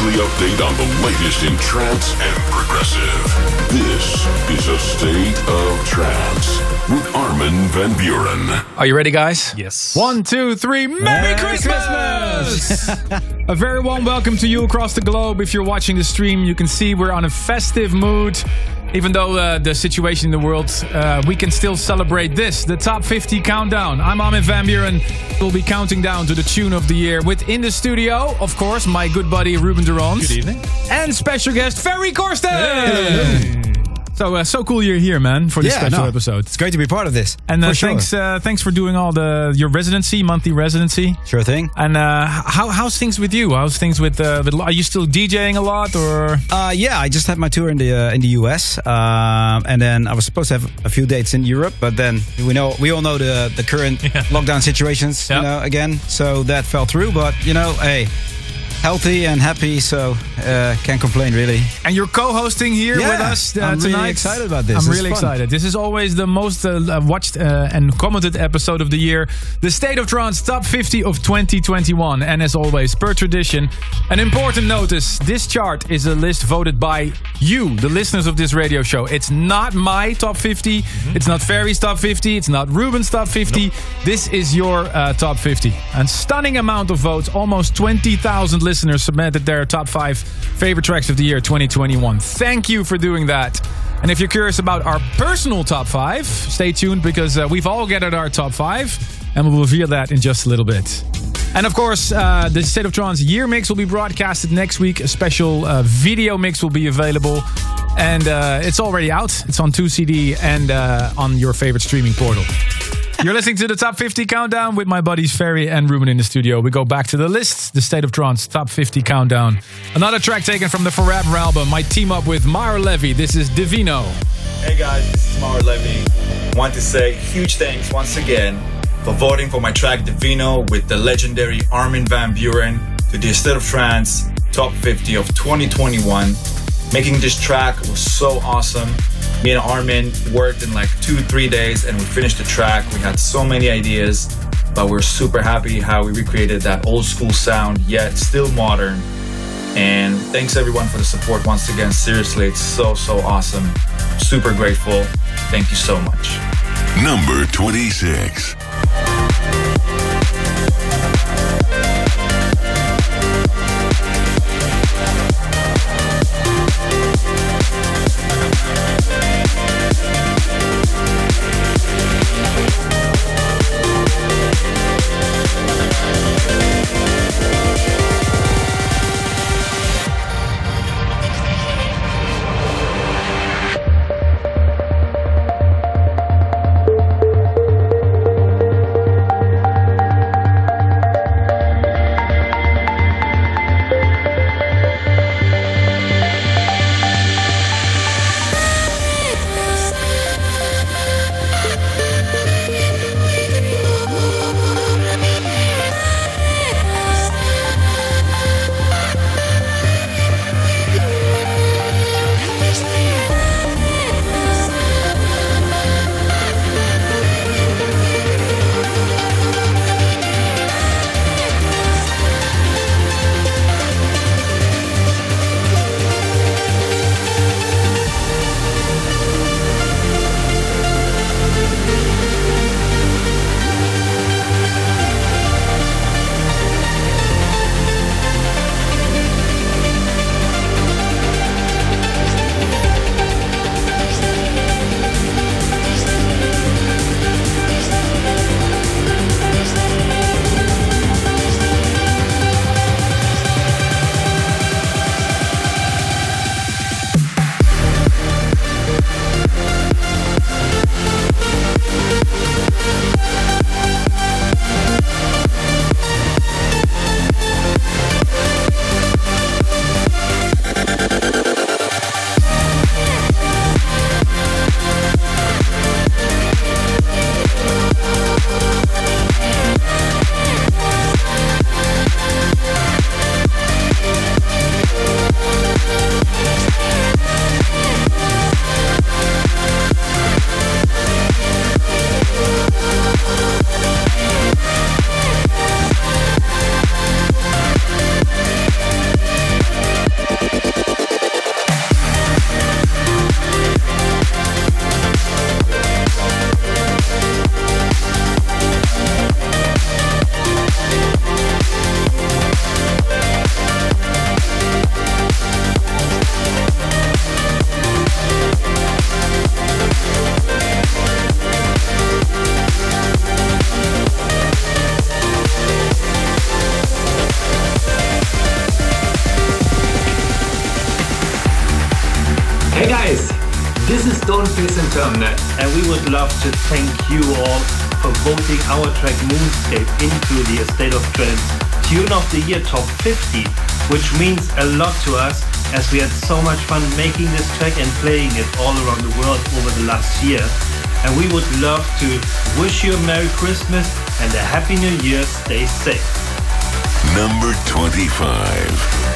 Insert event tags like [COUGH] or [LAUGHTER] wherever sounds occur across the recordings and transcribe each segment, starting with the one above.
weekly update on the latest in trance and progressive. This is a state of trance with Armin van Buuren. Are you ready, guys? Yes. One, two, three. Merry, Merry Christmas! [LAUGHS] a very warm welcome to you across the globe. If you're watching the stream, you can see we're on a festive mood. Even though uh, the situation in the world, uh, we can still celebrate this, the top 50 countdown. I'm Armin van Buuren. We'll be counting down to the tune of the year. Within the studio, of course, my good buddy Ruben de Ronde. Good evening. And special guest Ferry Corsten. So uh, so cool you're here, man, for this Yeah, special no. episode. It's great to be part of this. And uh, for sure. thanks, uh, thanks for doing all the your residency, monthly residency. Sure thing. And uh, how how's things with you? How's things with uh, with? Are you still DJing a lot or? Uh, yeah, I just had my tour in the uh, in the US, um, and then I was supposed to have a few dates in Europe, but then we know we all know the the current [LAUGHS] lockdown situations, Yeah. you know, again. So that fell through, but you know, hey, healthy and happy, so uh, can't complain really. And you're co-hosting here Yeah, with us uh, I'm really tonight. excited about this. I'm This is really excited. This is always the most uh, watched uh, and commented episode of the year. The State of Trance Top 50 of 2021. And as always, per tradition, an important notice. This chart is a list voted by you, the listeners of this radio show. It's not my top 50. Mm-hmm. It's not Ferry's top 50. It's not Ruben's top 50. This is your uh, top 50. A stunning amount of votes. Almost 20,000 listeners submitted their top five favorite tracks of the year 2021. Thank you for doing that. And if you're curious about our personal top five, stay tuned because uh, we've all gathered our top five, and we'll reveal that in just a little bit. And of course, uh, the State of Trance year mix will be broadcasted next week. A special uh, video mix will be available. And uh, it's already out. It's on 2CD and uh, on your favorite streaming portal. You're listening to the Top 50 Countdown with my buddies Ferry and Ruben in the studio. We go back to the list, the State of Trance Top 50 Countdown. Another track taken from the Forever album. My team up with Maor Levi. This is Divino. Hey guys, this is Maor Levi. Want to say huge thanks once again for voting for my track Divino with the legendary Armin van Buuren to the State of Trance Top 50 of 2021. Making this track was so awesome. Me and Armin worked in like two, three days and we finished the track. We had so many ideas, but we're super happy how we recreated that old school sound, yet still modern. And thanks everyone for the support once again. Seriously, it's so, so awesome. Super grateful. Thank you so much. Number 26. Year Top 50, which means a lot to us as we had so much fun making this track and playing it all around the world over the last year. And we would love to wish you a Merry Christmas and a Happy New Year. Stay safe. Number 25.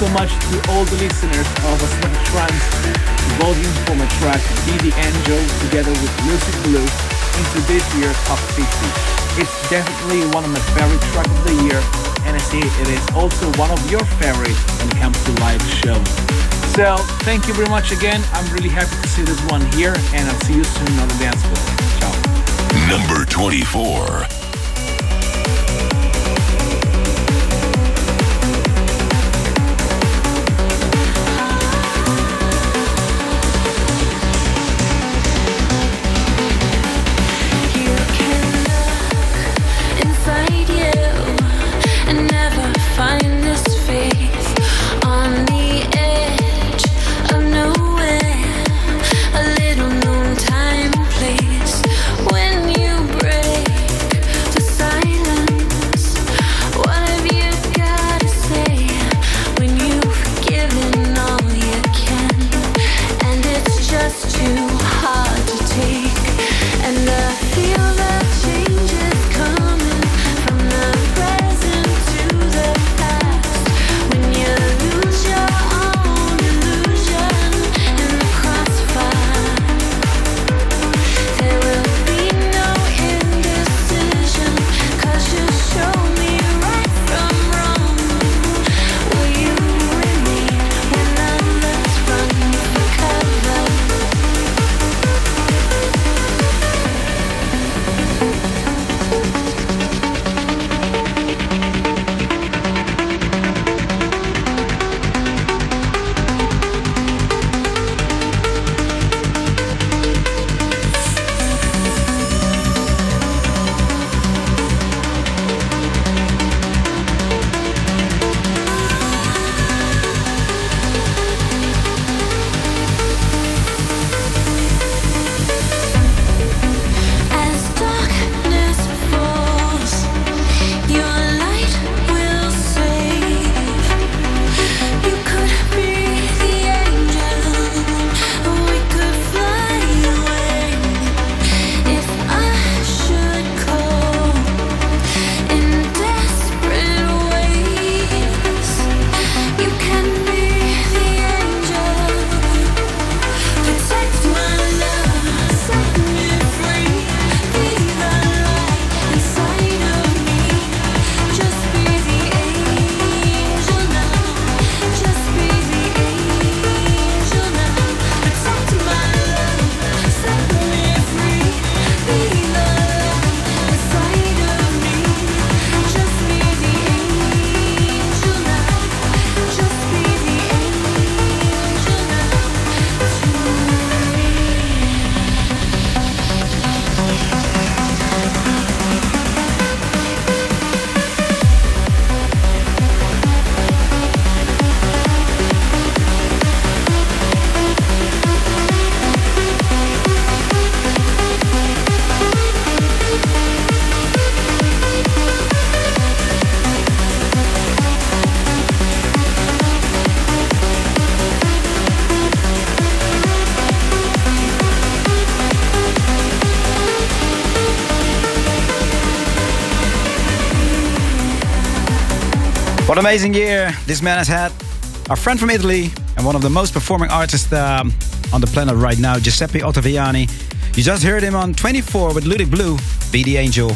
So much to all the listeners of Asmec Trance voting for my track Be the Angel together with Lucid Blue into this year's Top 50. It's definitely one of my favorite tracks of the year and I see it is also one of your favorites when it comes to live shows. So thank you very much again. I'm really happy to see this one here and I'll see you soon on the dance floor. Ciao. Number 24. Amazing year this man has had. Our friend from Italy and one of the most performing artists um, on the planet right now, Giuseppe Ottaviani. You just heard him on 24 with Lucid Blue, Be the Angel.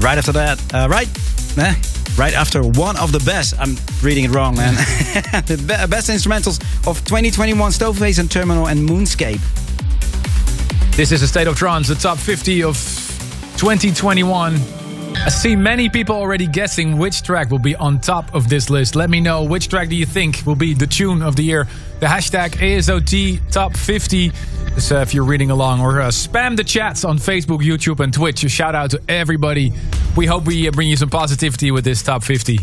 Right after that, uh, right? Eh? Right after one of the best, I'm reading it wrong, man. [LAUGHS] the be- best instrumentals of 2021 Stoneface and Terminal and Moonscape. This is a State of Trance, the top 50 of 2021. I see many people already guessing which track will be on top of this list. Let me know which track do you think will be the tune of the year. The hashtag ASOT top 50. So if you're reading along or uh, spam the chats on Facebook, YouTube, and Twitch. A shout out to everybody. We hope we uh, bring you some positivity with this top 50.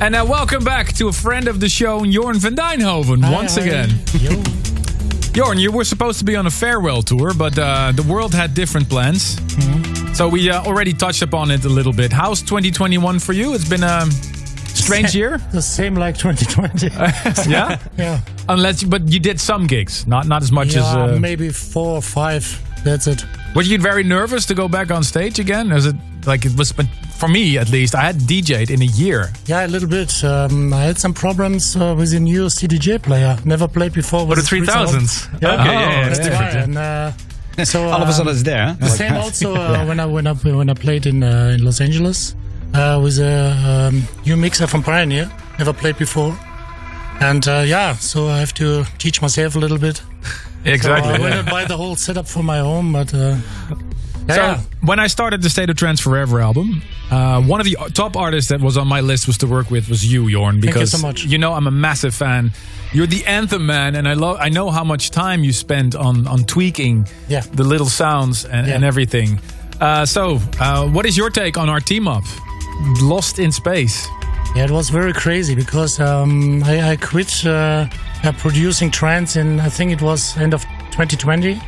And uh, welcome back to a friend of the show, Jorn van Deynhoven, once hi. again. Jorn, you were supposed to be on a farewell tour, but uh, the world had different plans. So we uh, already touched upon it a little bit. How's 2021 for you? It's been a strange year. The same like 2020. [LAUGHS] yeah, [LAUGHS] yeah. unless but you did some gigs, not not as much yeah, as. Uh, maybe four or five. That's it. were you very nervous to go back on stage again? Is it like it was? But for me, at least, I had DJ'd in a year. Yeah, a little bit. Um, I had some problems uh, with a new CDJ player. Never played before. With with the 3000s? Yeah, Okay, yeah, yeah, it's that's different, right. And, uh, so [LAUGHS] All of a um, sudden it's there. The same also uh, [LAUGHS] when I when I when I played in uh, in Los Angeles uh, with a um, new mixer from Pioneer. Never played before, and uh, yeah, so I have to teach myself a little bit. [LAUGHS] Exactly. So I yeah. went and buy the whole setup for my home, but uh, yeah, So yeah. when I started the State of Trance Forever album, uh, one of the top artists that was on my list was to work with was you, Jorn, you because so much. You know I'm a massive fan. You're the anthem man, and I love. I know how much time you spend on on tweaking Yeah. the little sounds and, Yeah. and everything. Uh, so, uh, what is your take on our team up, Lost in Space? Yeah, it was very crazy because um, I, I quit uh, producing trance in I think it was end of 2020,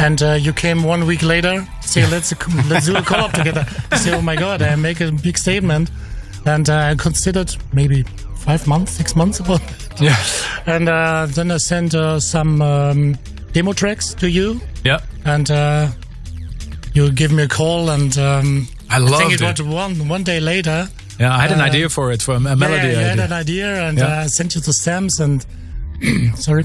and uh, you came one week later. Say let's let's do a collab together. I [LAUGHS] say oh my god, I make a big statement, and uh, I considered maybe five months, six months about it. Yeah, And uh, then I sent uh, some um, demo tracks to you, yeah. and uh, you give me a call, and um, I I loved think it, it. was one one day later. Yeah, I had an Uh, idea for it, for a melody Yeah, you had an idea, and Yeah. I sent you the stems, and [CLEARS THROAT] sorry,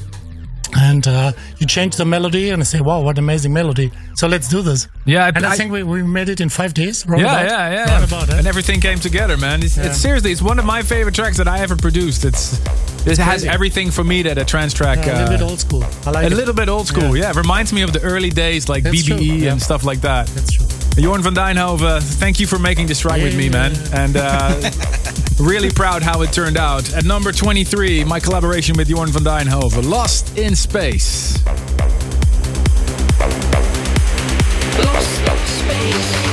and uh, you change the melody, and I say, "Wow, what amazing melody!" So let's do this. Yeah, I- and I, I- think we, we made it in five days. Yeah, roundabout. yeah, yeah. Roundabout, eh? And everything came together, man. It's, it's seriously, it's one of my favorite tracks that I ever produced. It's this has everything for me that a trance track. Yeah, a little uh, bit old school. I like a it. little bit old school, yeah. It reminds me of the early days, like That's BBE true, yeah. and stuff like that. That's true. Jorn van Deynhoven, thank you for making this track with me, man. And uh, [LAUGHS] really proud how it turned out. At number 23, my collaboration with Jorn van Deynhoven, Lost in Space. Hey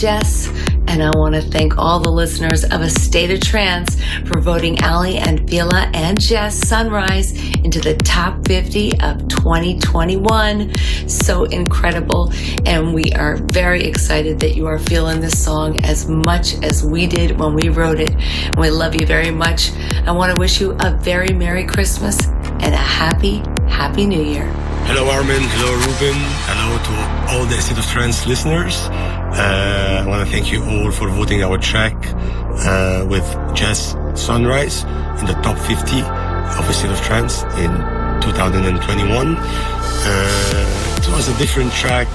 Jess, and I want to thank all the listeners of A State of Trance for voting Aly and Fila and Jess Sunrise into the top 50 of 2021. So incredible, and we are very excited that you are feeling this song as much as we did when we wrote it. And we love you very much. I want to wish you a very Merry Christmas and a happy, happy New Year. Hello, Armin. Hello, Ruben. Hello to all the State of Trance listeners. Uh, I want to thank you all for voting our track uh, with Jazz Sunrise in the top 50 of the State of Trance in 2021. Uh, it was a different track,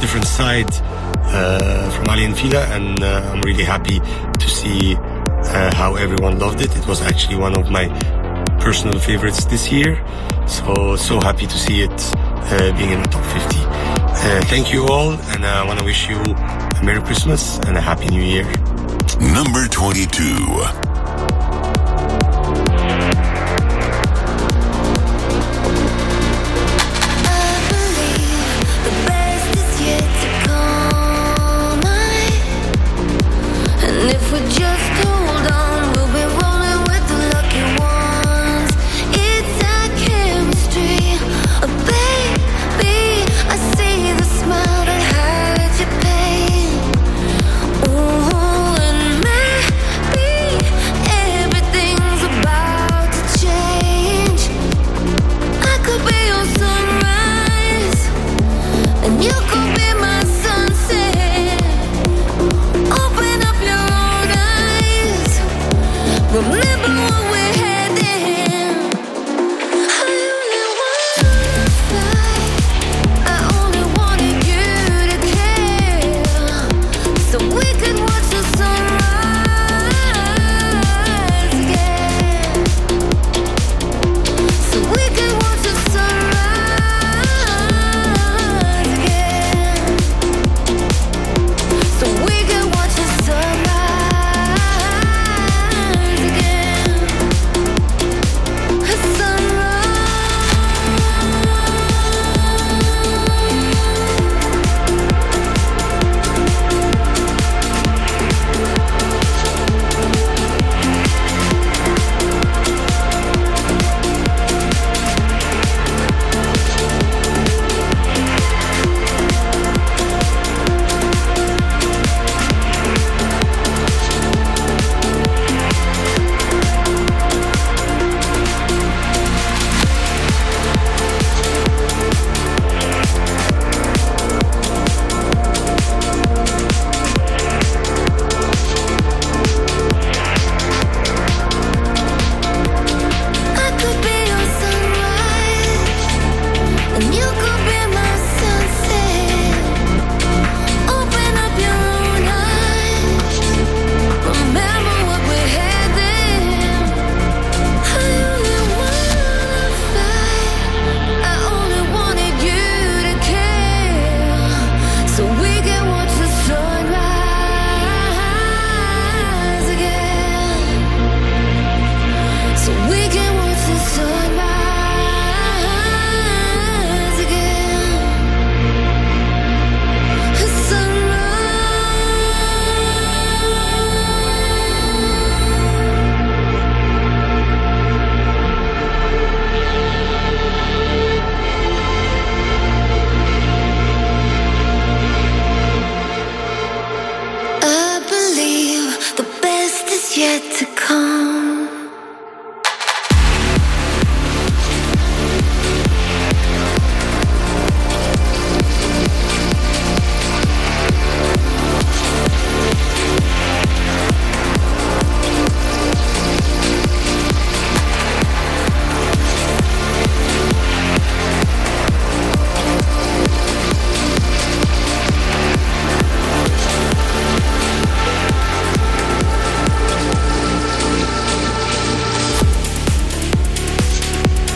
different side uh, from Aly and Fila, and uh, I'm really happy to see uh, how everyone loved it. It was actually one of my personal favorites this year. So, so happy to see it uh, being in the top 50. Uh, thank you all, and I want to wish you Merry Christmas and a Happy New Year. Number 22.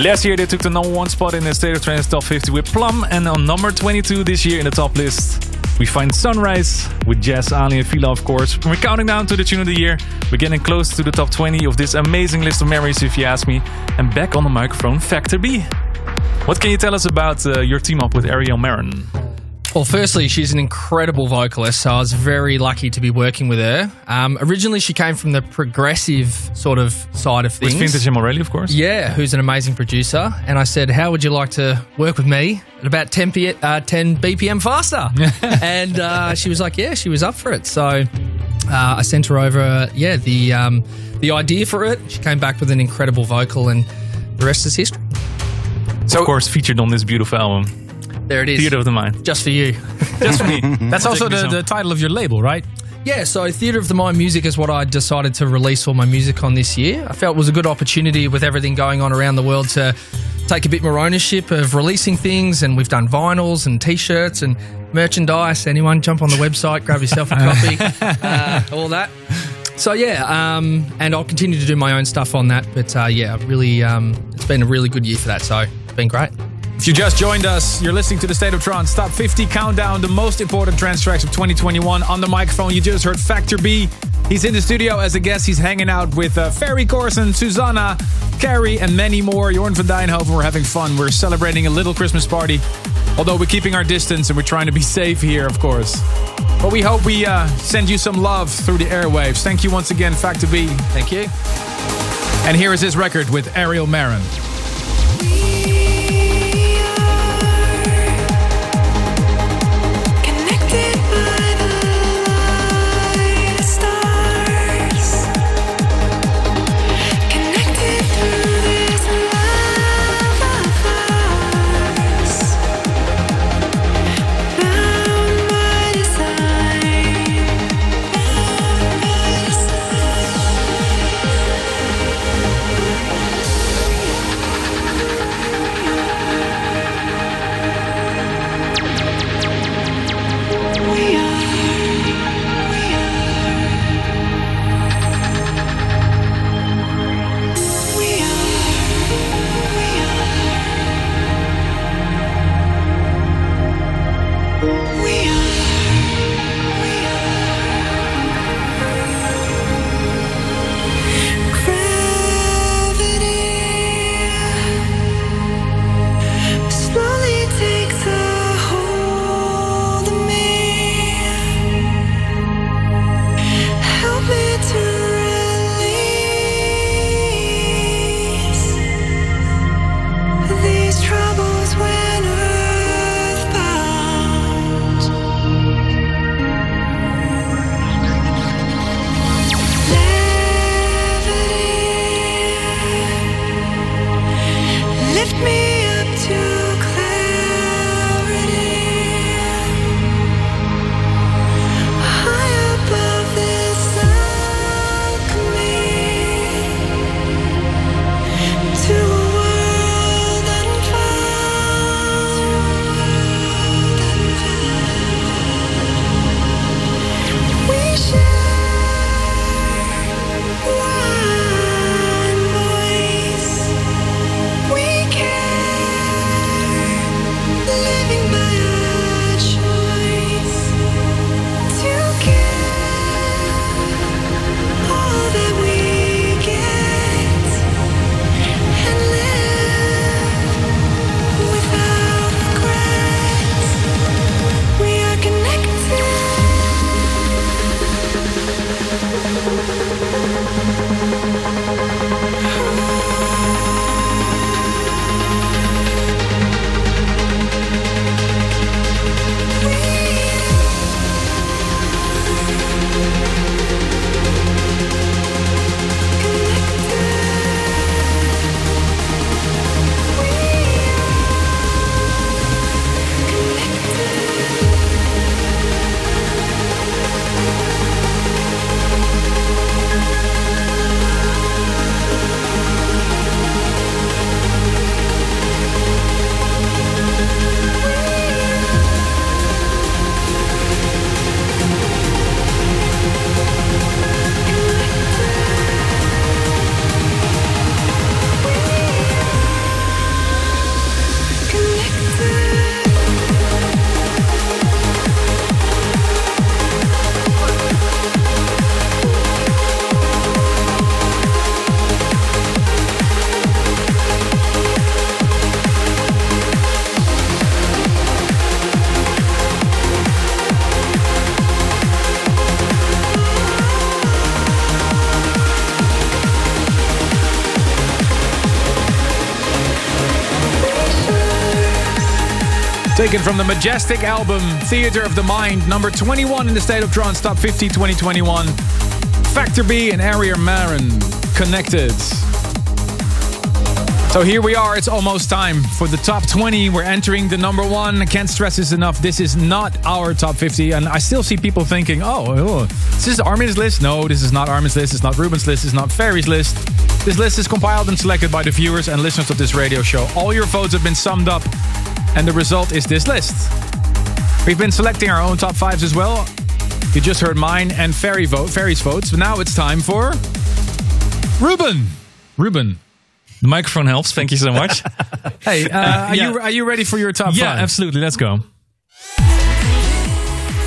Last year, they took the number one spot in the State of Trance Top 50 with Plum, and on number 22 this year in the top list, we find Sunrise with Jazz, Aly, and Fila, of course. We're counting down to the tune of the year. We're getting close to the top 20 of this amazing list of memories, if you ask me. And back on the microphone, Factor B. What can you tell us about uh, your team up with Arielle Maren? Well, firstly, she's an incredible vocalist, so I was very lucky to be working with her. Um, originally, she came from the progressive sort of side of things. With. Vintage and Morelli, of course. Yeah, who's an amazing producer. And I said, How would you like to work with me at about 10, P- uh, 10 BPM faster? [LAUGHS] and uh, she was like, Yeah, she was up for it. So uh, I sent her over, yeah, the, um, the idea for it. She came back with an incredible vocal, and the rest is history. So, of course, featured on this beautiful album. There it is. Theater of the Mind. Just for you. [LAUGHS] Just for me. That's also the, the title of your label, right? Yeah, so Theatre of the Mind Music is what I decided to release all my music on this year. I felt it was a good opportunity with everything going on around the world to take a bit more ownership of releasing things. And we've done vinyls and t shirts and merchandise. Anyone jump on the website, grab yourself a copy, [LAUGHS] uh, all that. So yeah, um, and I'll continue to do my own stuff on that. But uh, yeah, really, um, it's been a really good year for that. So it's been great. If you just joined us, you're listening to the State of Trance Top 50 Countdown, the most important trance tracks of 2021. On the microphone, you just heard Factor B. He's in the studio as a guest. He's hanging out with uh, Ferry Corsten, Susanna, Carrie, and many more. Jorn van Deynhoven. We're having fun. We're celebrating a little Christmas party. Although we're keeping our distance and we're trying to be safe here, of course. But we hope we uh, send you some love through the airwaves. Thank you once again, Factor B. Thank you. And here is his record with Arielle Maren. Taken from the majestic album Theater of the Mind, number 21 in the State of Trance Top 50 2021. Factor B and Arielle Maren connected. So here we are, it's almost time for the top 20. We're entering the number one. I can't stress this enough. This is not our top 50. And I still see people thinking, oh, oh this is Armin's list. No, this is not Armin's list. It's not Ruben's list. It's not Ferry's list. This list is compiled and selected by the viewers and listeners of this radio show. All your votes have been summed up, and the result is this list. We've been selecting our own top fives as well. You just heard mine and Ferry vote, Ferry's votes. But now it's time for Ruben. Ruben. The microphone helps. Thank you so much. [LAUGHS] Hey, uh, are yeah. you are you ready for your top yeah, five? absolutely. Let's go.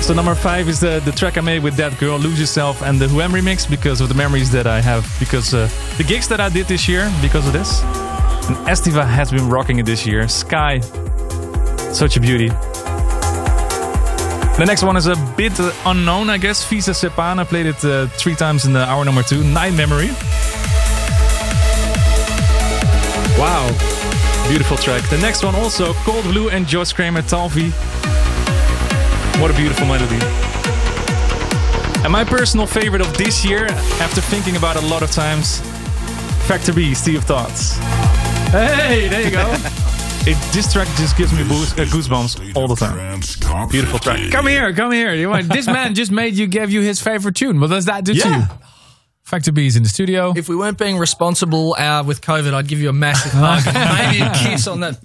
So number five is the, the track I made with that girl, Lose Yourself, and the Wham remix because of the memories that I have, because uh, the gigs that I did this year, because of this. And Estiva has been rocking it this year. Sky, such a beauty. The next one is a bit unknown, I guess. Visa Sepana played it uh, three times in the hour number two. Night Memory. Wow. Beautiful track. The next one also Cold Blue and Josh Kramer Talvi. What a beautiful melody. And my personal favorite of this year, after thinking about a lot of times, Factor B, of Thoughts. Hey, there you go. [LAUGHS] It, this track just gives me boost, uh, goosebumps all the time. Beautiful track. Come here, come here. You want- This man just made you, gave you his favorite tune. What does that do to you? Factor B is in the studio. If we weren't being responsible uh, with COVID, I'd give you a massive [LAUGHS] hug, maybe a kiss on that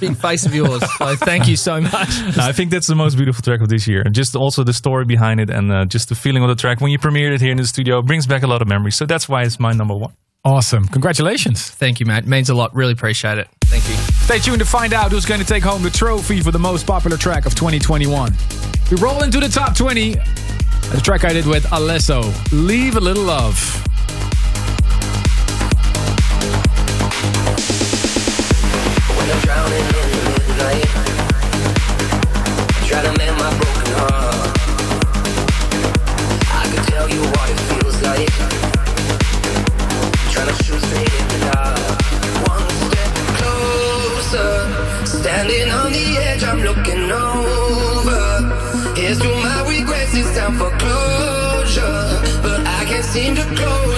big face of yours. So thank you so much. No, I think that's the most beautiful track of this year. And just also the story behind it and uh, just the feeling of the track when you premiered it here in the studio brings back a lot of memories. So that's why it's my number one. Awesome. Congratulations. Thank you, mate. Means a lot. Really appreciate it. Thank you. Stay tuned to find out who's going to take home the trophy for the most popular track of 2021. We roll into the top 20. The track I did with Alesso, Leave a Little Love. Seem to close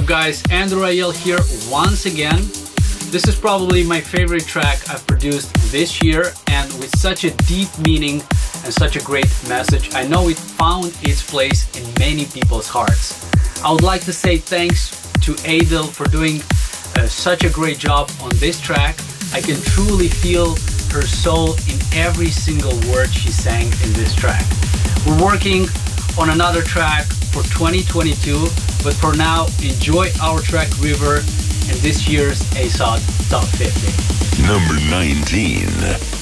up guys, Andrew Rayel here once again. This is probably my favorite track I've produced this year and with such a deep meaning and such a great message, I know it found its place in many people's hearts. I would like to say thanks to Adel for doing uh, such a great job on this track. I can truly feel her soul in every single word she sang in this track. We're working on another track for 2022 but for now, enjoy our track River and this year's ASOT Top 50. Number 19.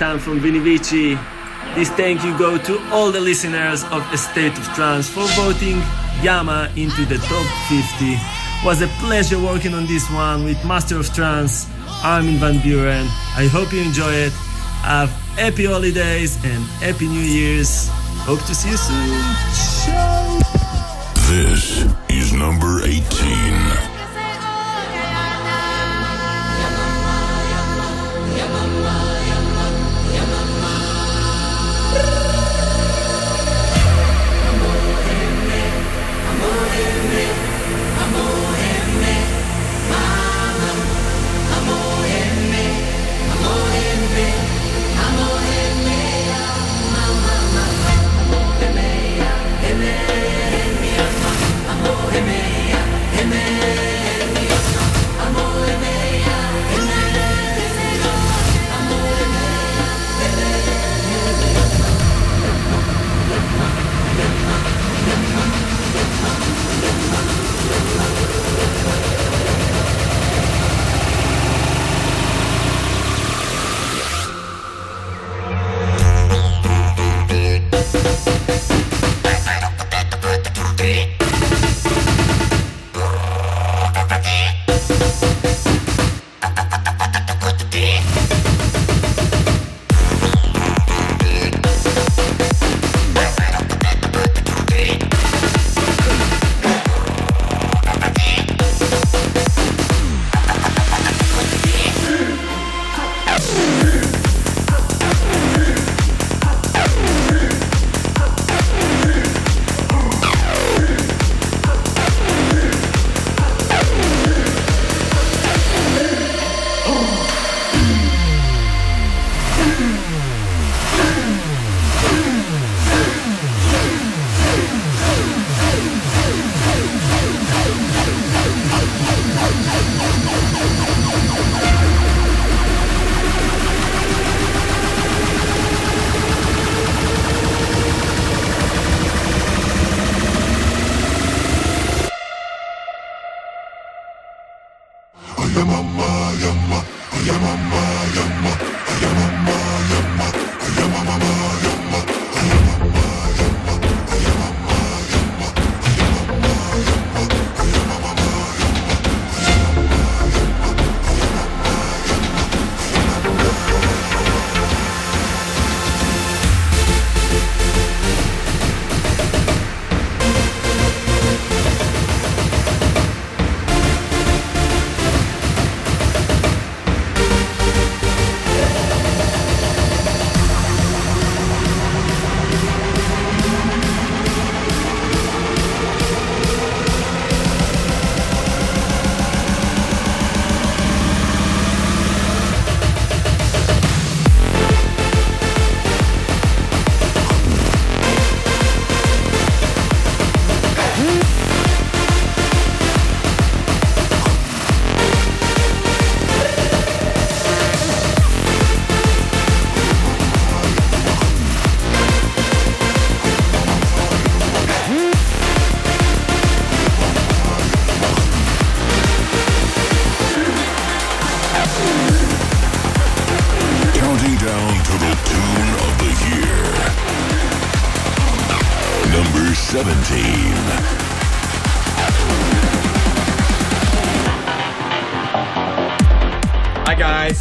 Matan from Vini Vici. This thank you go to all the listeners of A State of Trance for voting Yama into the top 50. Was a pleasure working on this one with Master of Trance, Armin van Buuren. I hope you enjoy it. Have happy holidays and happy New Year's. Hope to see you soon. Ciao. This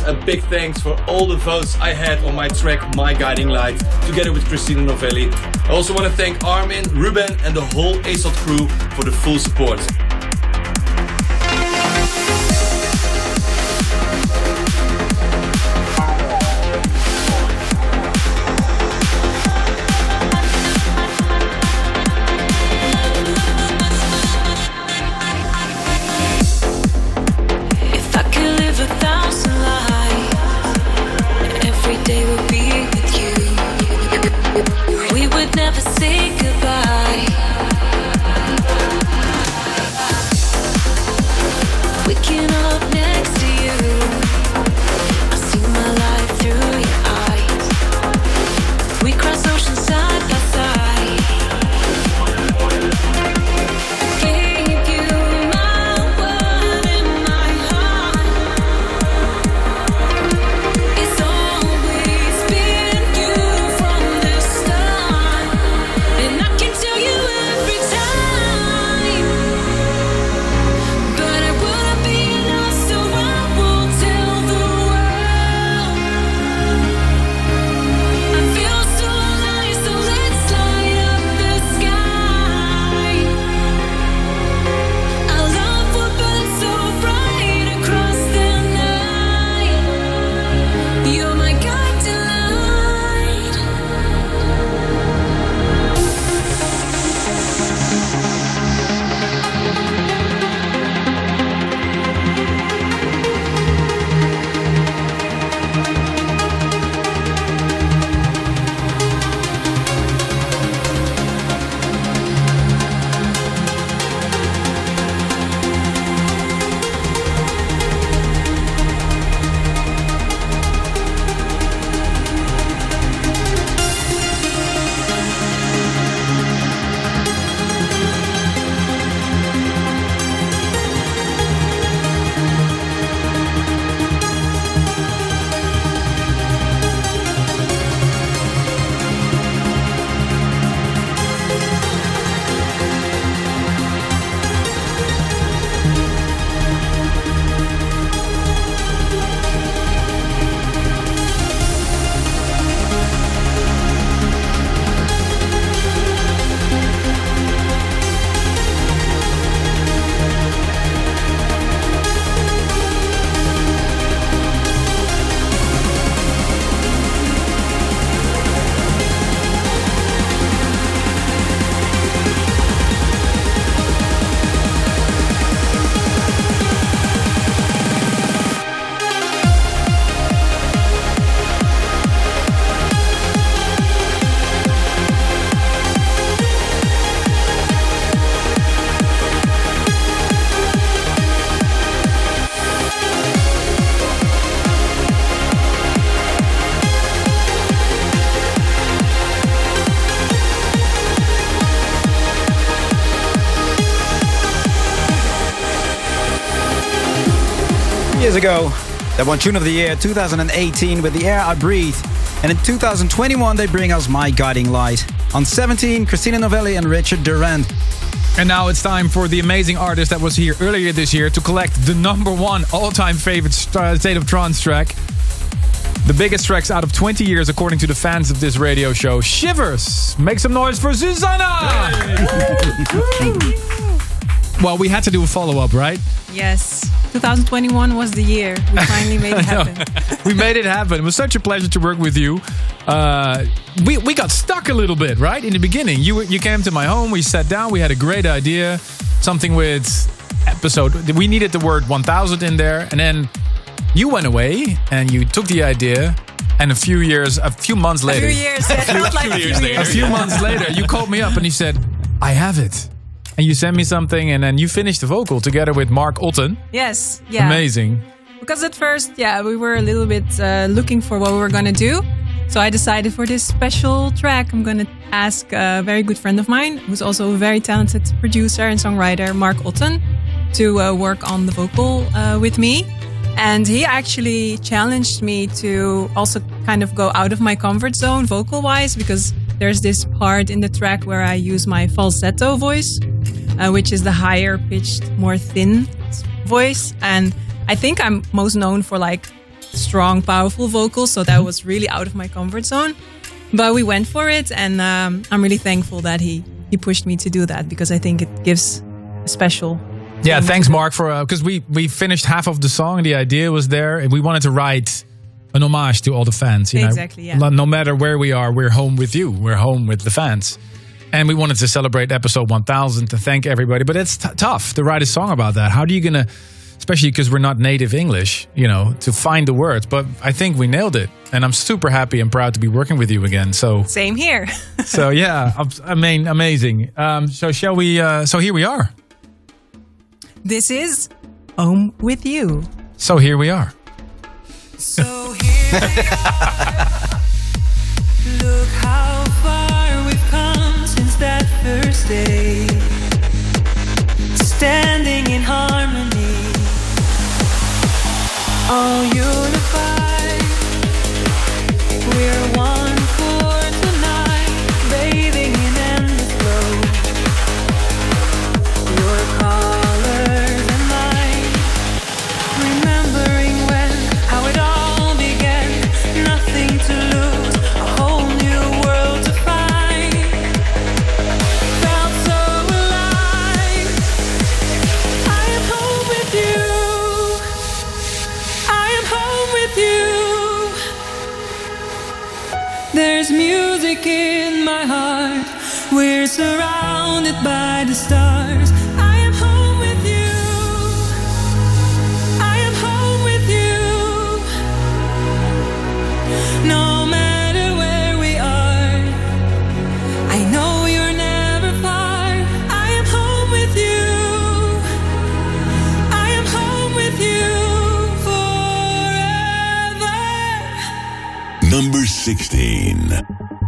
a big thanks for all the votes I had on my track My Guiding Light together with Christina Novelli. I also want to thank Armin, Ruben and the whole ASOT crew for the full support. Ago, they won Tune of the Year 2018 with The Air I Breathe. And in 2021, they bring us My Guiding Light. On 17, Christina Novelli and Richard Durand. And now it's time for the amazing artist that was here earlier this year to collect the number one all-time favorite State of Trance track. The biggest tracks out of 20 years, according to the fans of this radio show. Shivers! Make some noise for Susana! [LAUGHS] well, we had to do a follow-up, right? Yes. 2021 was the year. We [LAUGHS] finally made it happen. we made it happen. It was such a pleasure to work with you. Uh, we we got stuck a little bit, right? In the beginning, you you came to my home. We sat down. We had a great idea, something with episode. We needed the word 1000 in there, and then you went away and you took the idea. And a few years, a few months later, few years, yeah, it [LAUGHS] like a few years. a few months later, you called me up and you said, "I have it." And you sent me something, and then you finished the vocal together with Mark Otten. Yes. Yeah. Amazing. Because at first, yeah, we were a little bit uh, looking for what we were going to do. So I decided for this special track, I'm going to ask a very good friend of mine, who's also a very talented producer and songwriter, Mark Otten, to uh, work on the vocal uh, with me. And he actually challenged me to also kind of go out of my comfort zone vocal wise, because there's this part in the track where I use my falsetto voice, uh, which is the higher pitched, more thin voice. And I think I'm most known for like strong, powerful vocals. So that was really out of my comfort zone. But we went for it, and um, I'm really thankful that he he pushed me to do that because I think it gives a special. Yeah, thanks, Mark, for because we we finished half of the song. The idea was there, and we wanted to write an homage to all the fans. You know, Exactly, yeah. No- No matter where we are, we're home with you. We're home with the fans, and we wanted to celebrate episode 1000 to thank everybody. But it's t- tough to write a song about that. How do you gonna, especially because we're not native English, you know, to find the words? But I think we nailed it, and I'm super happy and proud to be working with you again. So. Same here. [LAUGHS] So yeah, I mean, amazing. Um, so shall we? Uh, so here we are. this is Home with You. So here we are. So here we are. [LAUGHS] Look how far we've come since that first day. Standing in harmony, all unified. We're one in my heart. We're surrounded by the stars. I am home with you. I am home with you. No matter where we are, I know you're never far. I am home with you. I am home with you forever. Number 16.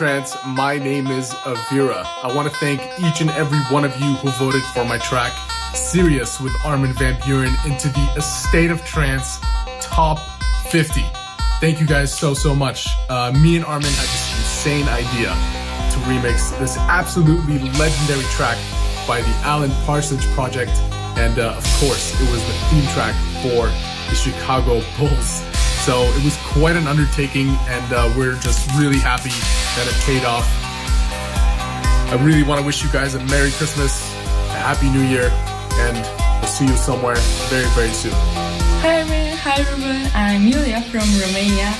Trance, my name is Avira. I want to thank each and every one of you who voted for my track, Sirius with Armin Van Buuren, into the State of Trance Top 50. Thank you guys so, so much. Uh, me and Armin had this insane idea to remix this absolutely legendary track by the Alan Parsons Project. And uh, of course, it was the theme track for the Chicago Bulls. So it was quite an undertaking, and uh, we're just really happy that it paid off. I really want to wish you guys a Merry Christmas, a Happy New Year, and we'll see you somewhere very, very soon. Hi, Armin. Hi, Ruben. I'm Yulia from Romania.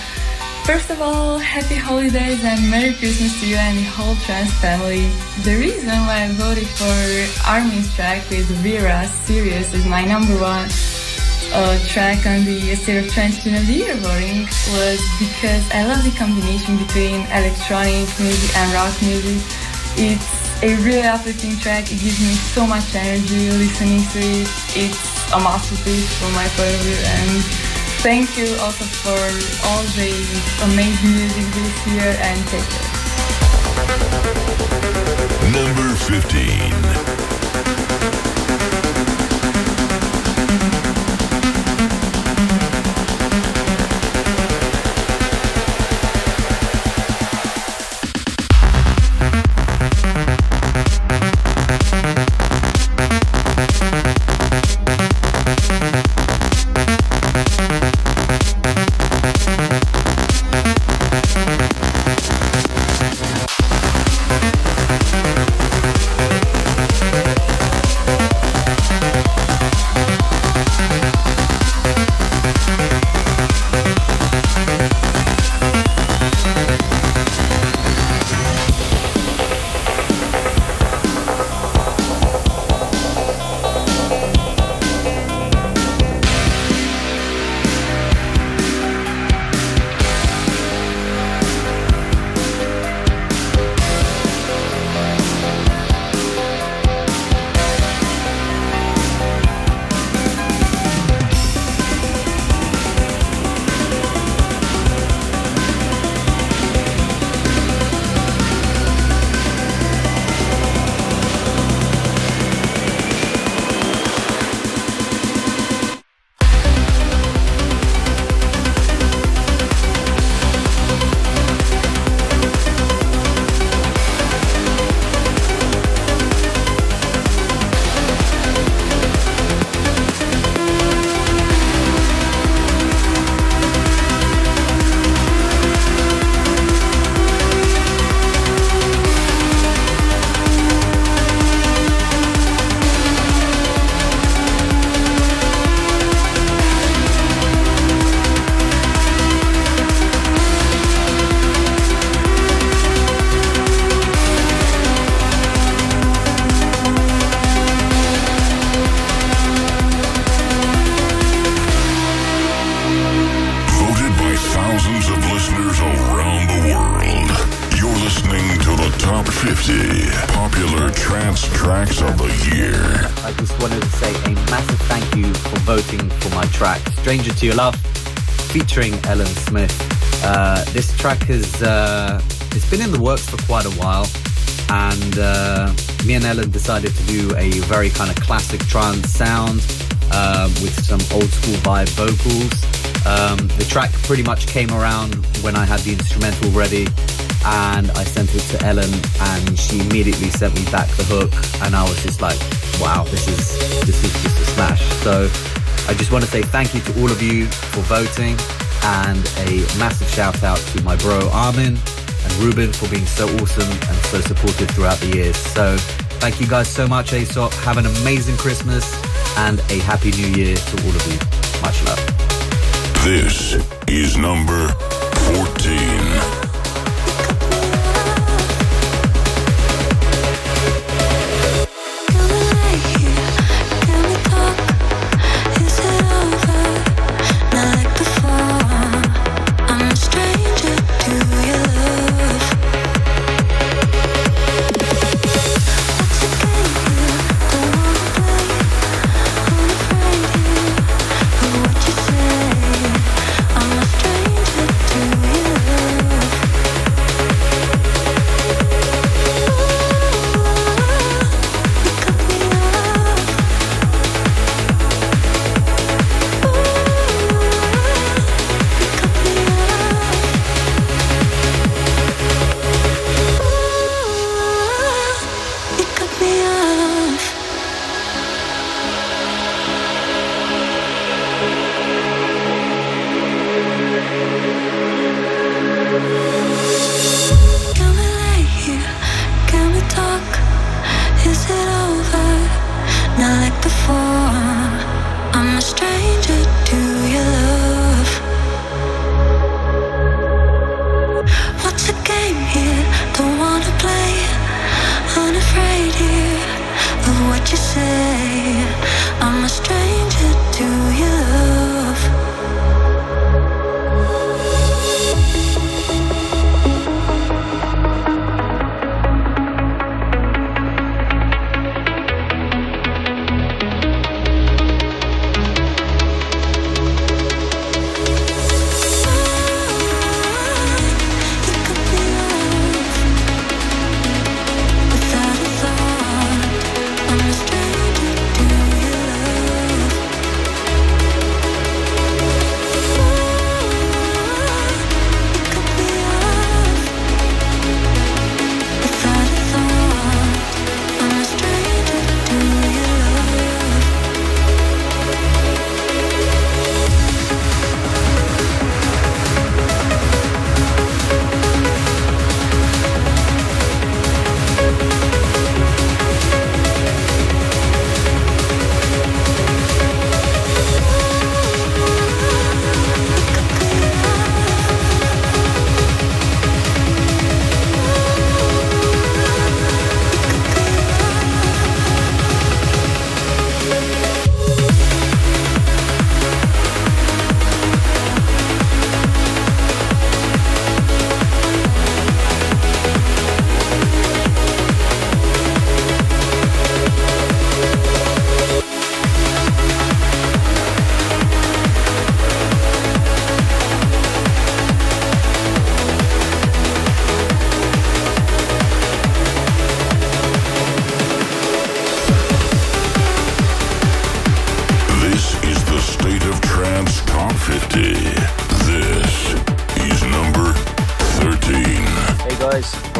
First of all, happy holidays and Merry Christmas to you and the whole trance family. The reason why I voted for Armin's track with Avira Sirius is my number one uh, track on the State of Trance Tune of the Year voting was because I love the combination between electronic music and rock music. It's a really uplifting track. It gives me so much energy listening to it. It's a masterpiece from my point of view and thank you also for all the amazing music this year and take care. Number 15. Stranger to Your Love, featuring Ellen Smith. Uh, this track has uh, it's been in the works for quite a while, and uh, me and Ellen decided to do a very kind of classic trance sound uh, with some old school vibe vocals. Um, the track pretty much came around when I had the instrumental ready, and I sent it to Ellen, and she immediately sent me back the hook, and I was just like, "Wow, this is this is just a smash!" So I just want to say thank you to all of you for voting, and a massive shout out to my bro Armin and Ruben for being so awesome and so supportive throughout the years. So thank you guys so much, ASOT. Have an amazing Christmas and a happy new year to all of you. Much love. This is number 14.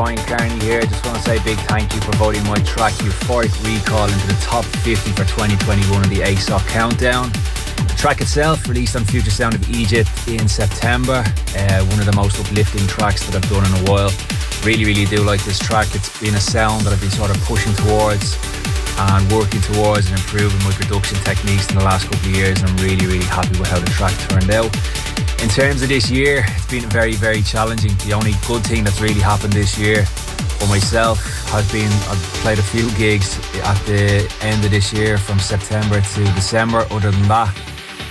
Bryan Kearney here. Just want to say big thank you for voting my track Euphoric Recall into the top 50 for 2021 of the ASOT Countdown. The track itself released on Future Sound of Egypt in September. Uh, one of the most uplifting tracks that I've done in a while. Really, really do like this track. It's been a sound that I've been sort of pushing towards and working towards and improving my production techniques in the last couple of years. And I'm really, really happy with how the track turned out. In terms of this year, it's been very, very challenging. The only good thing that's really happened this year for myself has been I've played a few gigs at the end of this year from September to December. Other than that,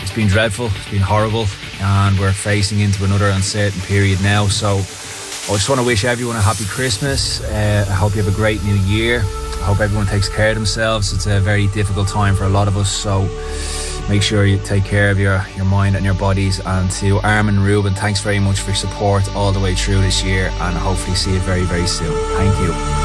it's been dreadful, it's been horrible, and we're facing into another uncertain period now. So I just want to wish everyone a happy Christmas. Uh, I hope you have a great new year. Hope everyone takes care of themselves. It's a very difficult time for a lot of us, so make sure you take care of your, your mind and your bodies. And to Armin Ruben, thanks very much for your support all the way through this year, and hopefully see you very, very soon. Thank you.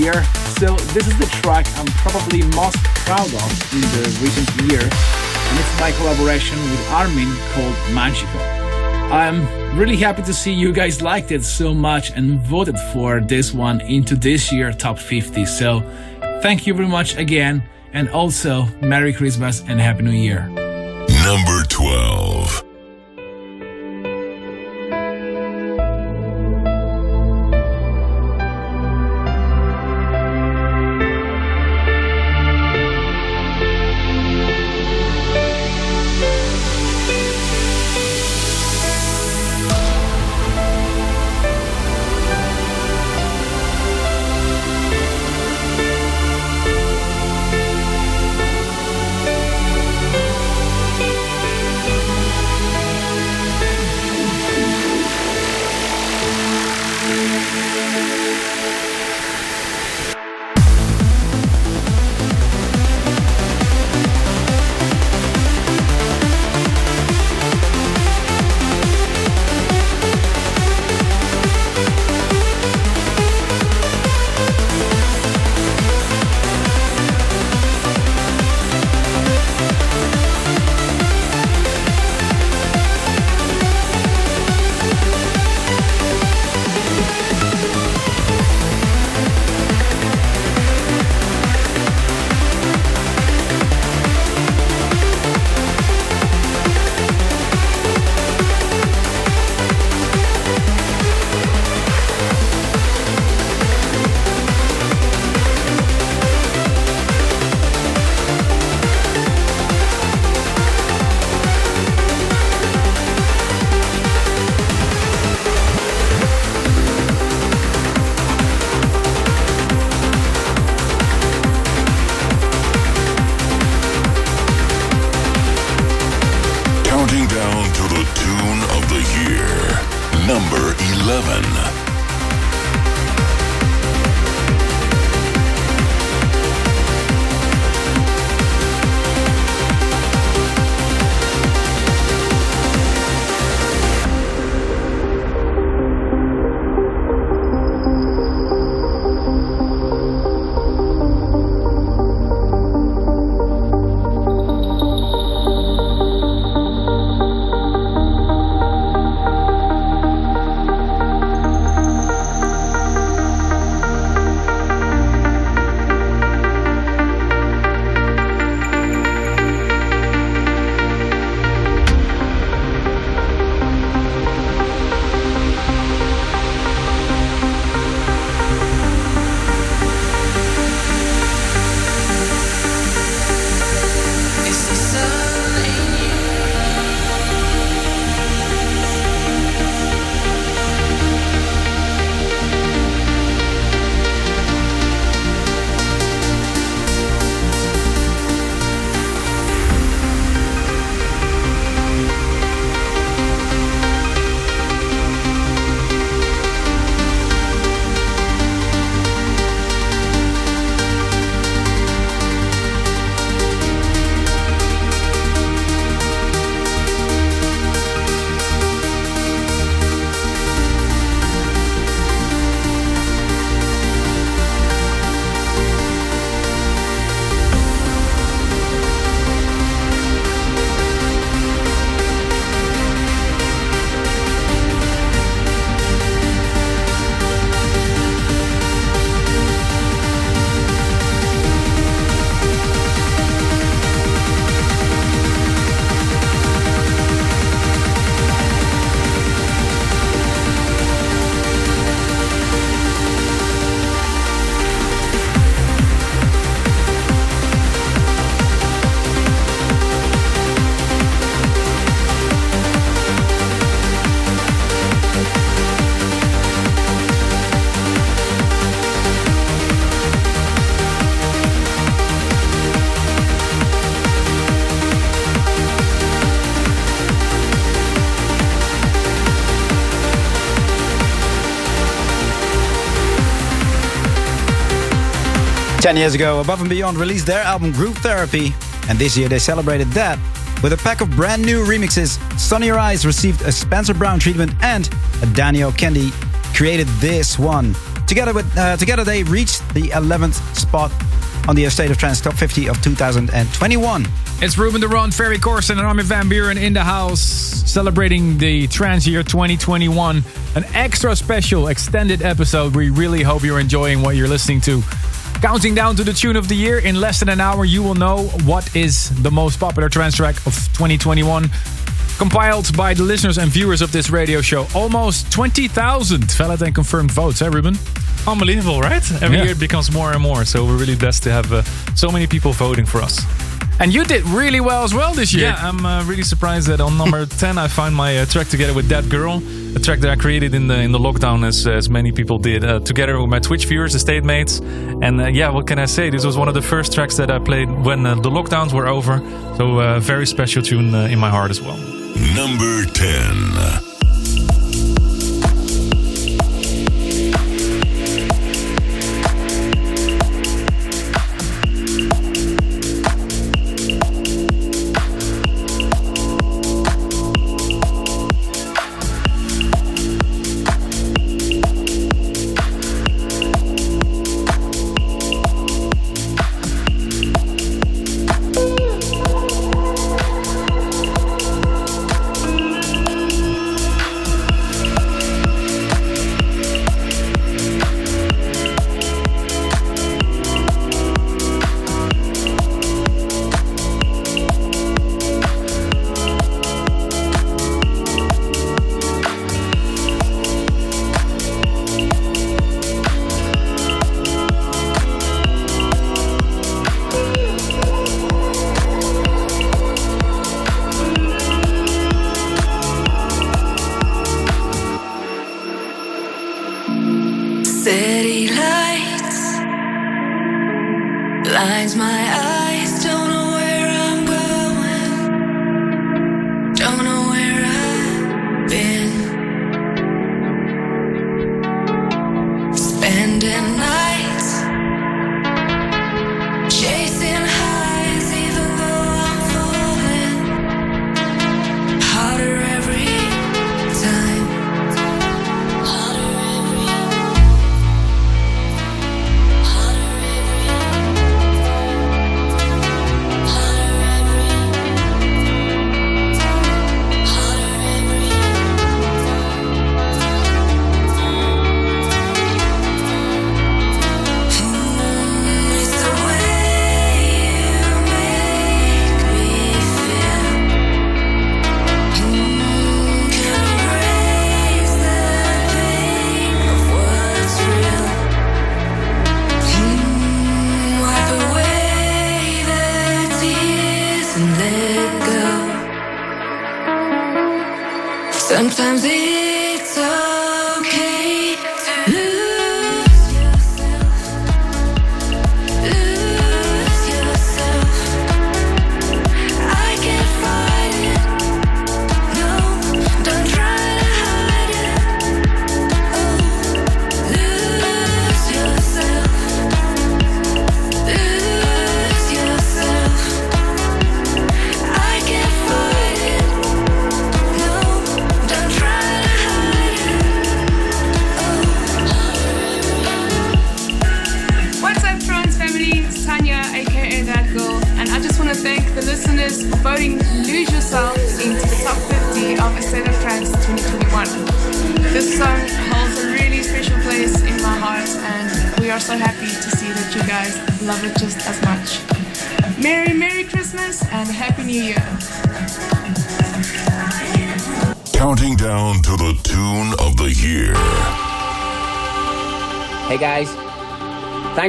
Here. So this is the track I'm probably most proud of in the recent year, and it's my collaboration with Armin called Magico. I'm really happy to see you guys liked it so much and voted for this one into this year top 50. So thank you very much again, and also Merry Christmas and Happy New Year. Number 12. Ten years ago, Above and Beyond released their album Group Therapy, and this year they celebrated that With a pack of brand new remixes, Sun In Your Eyes received a Spencer Brown treatment and Daniel Kandi created this one. Together, with, uh, together they reached the 11th spot on the State of Trance Top 50 of 2021. It's Ruben de Ronde, Ferry Corsten, and Armin van Buuren in the house celebrating the trance year 2021. An extra special extended episode. We really hope you're enjoying what you're listening to. Counting down to the tune of the year, in less than an hour, you will know what is the most popular trance track of 2021. Compiled by the listeners and viewers of this radio show. Almost 20,000 valid and confirmed votes, eh, Ruben? Unbelievable, right? Every Yeah. year it becomes more and more. So we're really blessed to have uh, so many people voting for us. And you did really well as well this year. Yeah, I'm uh, really surprised that on number [LAUGHS] 10 I found my uh, track together with That Girl, a track that I created in the in the lockdown as as many people did, uh, together with my Twitch viewers, the state mates. And uh, yeah, what can I say? This was one of the first tracks that I played when uh, the lockdowns were over. So uh, very special tune uh, in my heart as well. Number 10.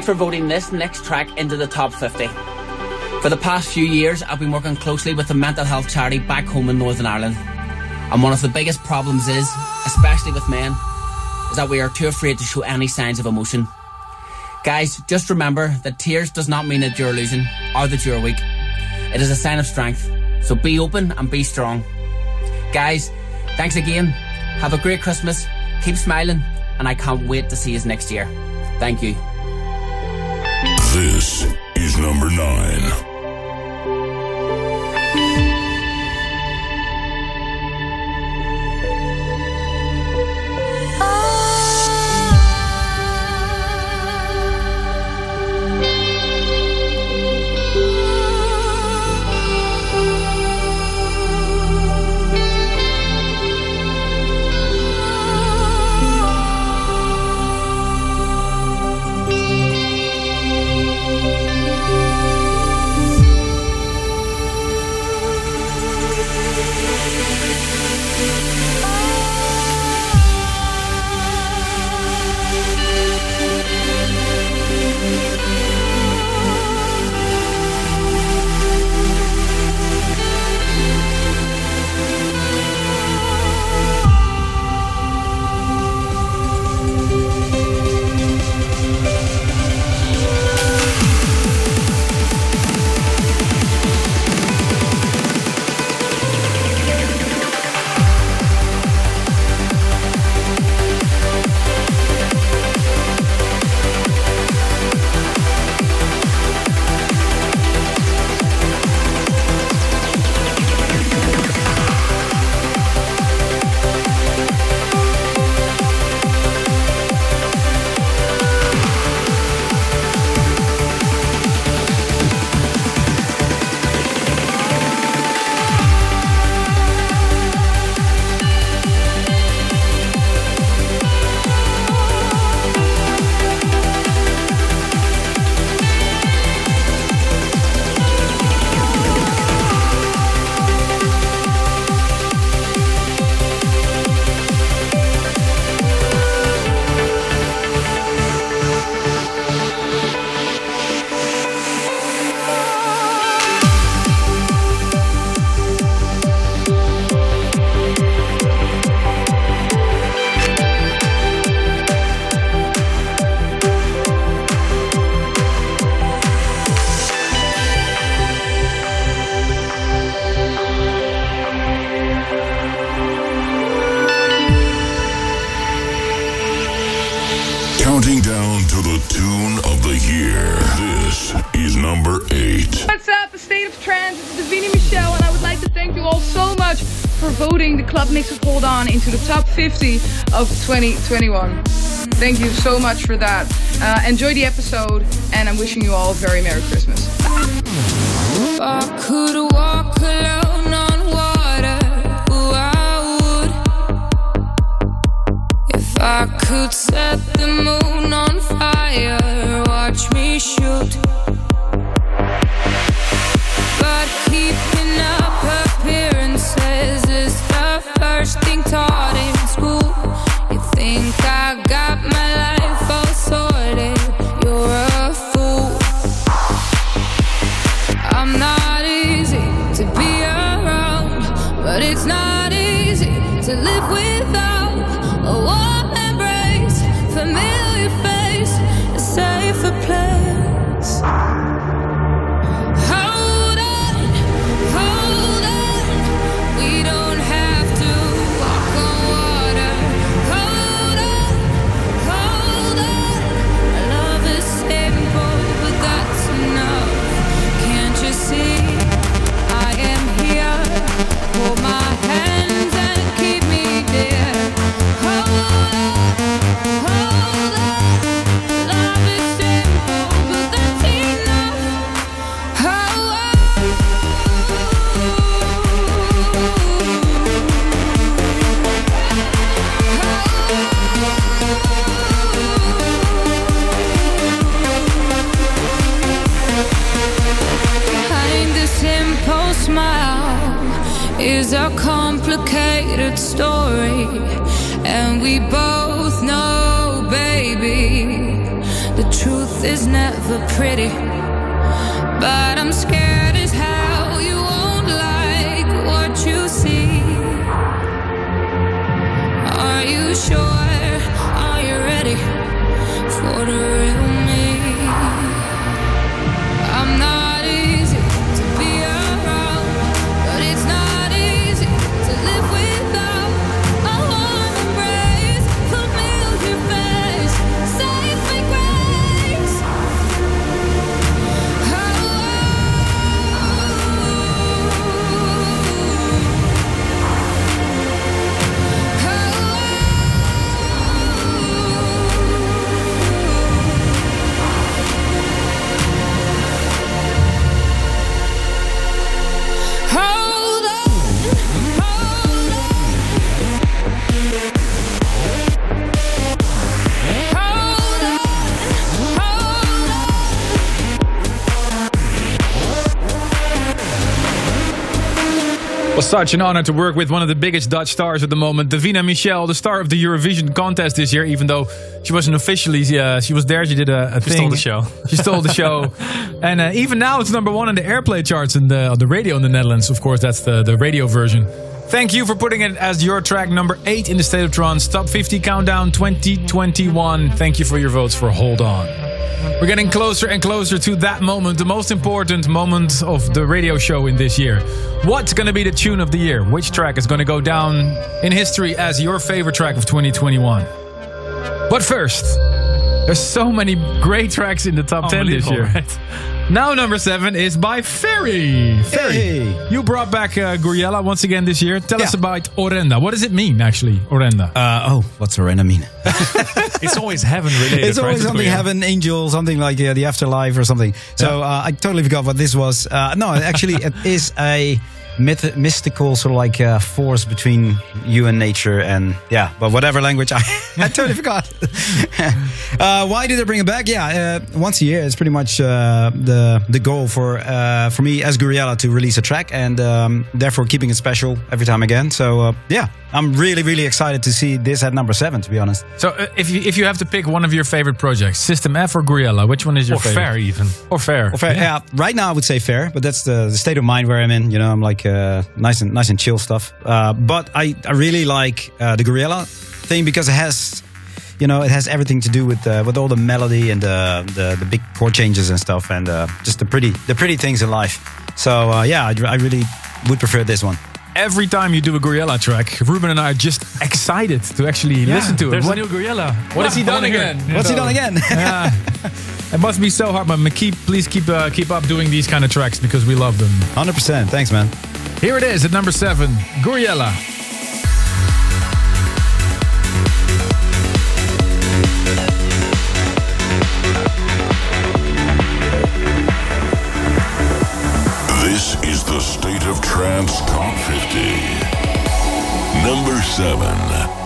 For voting this next track into the top 50. For the past few years, I've been working closely with the mental health charity back home in Northern Ireland. And one of the biggest problems is, especially with men, is that we are too afraid to show any signs of emotion. Guys, just remember that tears does not mean that you're losing or that you're weak. It is a sign of strength. So be open and be strong. Guys, thanks again. Have a great Christmas. Keep smiling. And I can't wait to see you next year. Thank you. This is number nine. 2021. Thank you so much for that. Uh, enjoy the episode, and I'm wishing you all a very Merry Christmas. If such an honor to work with one of the biggest Dutch stars at the moment, Davina Michelle, the star of the Eurovision contest this year. Even though she wasn't officially, uh, she was there. She did a, a She thing. stole the show. She stole the show, [LAUGHS] and uh, even now it's number one on the airplay charts and the on the radio in the Netherlands. Of course, that's the the radio version. Thank you for putting it as your track number eight in the State of Trance Top 50 Countdown 2021. Thank you for your votes for Hold On. We're getting closer and closer to that moment, the most important moment of the radio show in this year. What's going to be the tune of the year? Which track is going to go down in history as your favorite track of 2021? But first, there's so many great tracks in the top 10 this year. Unbelievable, Now, number seven is by Ferry. Ferry, you brought back uh, Gouryella once again this year. Tell us about Orenda. What does it mean, actually, Orenda? Uh, oh, what's Orenda mean? [LAUGHS] it's always heaven related. It's always right? something heaven, angel, something like uh, the afterlife or something. So uh, I totally forgot what this was. Uh, no, actually, it is a myth- mystical sort of like uh, force between you and nature, and yeah, but whatever language, I, [LAUGHS] I totally forgot. [LAUGHS] uh, why did I bring it back? Yeah, uh, once a year is pretty much uh, the the goal for uh, for me as Gouryella to release a track, and um, therefore keeping it special every time again. So uh, yeah, I'm really really excited to see this at number seven. To be honest. So, uh, if you if you have to pick one of your favorite projects, System F or Gouryella, which one is your Or favorite? Fair even. Or fair. Or fair, yeah. Right now, I would say fair, but that's the, the state of mind where I'm in. You know, I'm like uh, nice and nice and chill stuff. Uh, but I, I really like uh, the Gouryella thing because it has, you know, it has everything to do with uh, with all the melody and the, the the big chord changes and stuff, and uh, just the pretty the pretty things in life. So uh, yeah, I, I really would prefer this one. Every time you do a Gouryella track, Ruben and I are just excited to actually listen to it. There's What- a new Gouryella. What has he done again? What's he done again? [LAUGHS] yeah. It must be so hard, man. Keep, please keep uh, keep up doing these kind of tracks because we love them. 100%. Thanks, man. Here it is at number seven, Gouryella. The State of Trance Top 50. Number 7.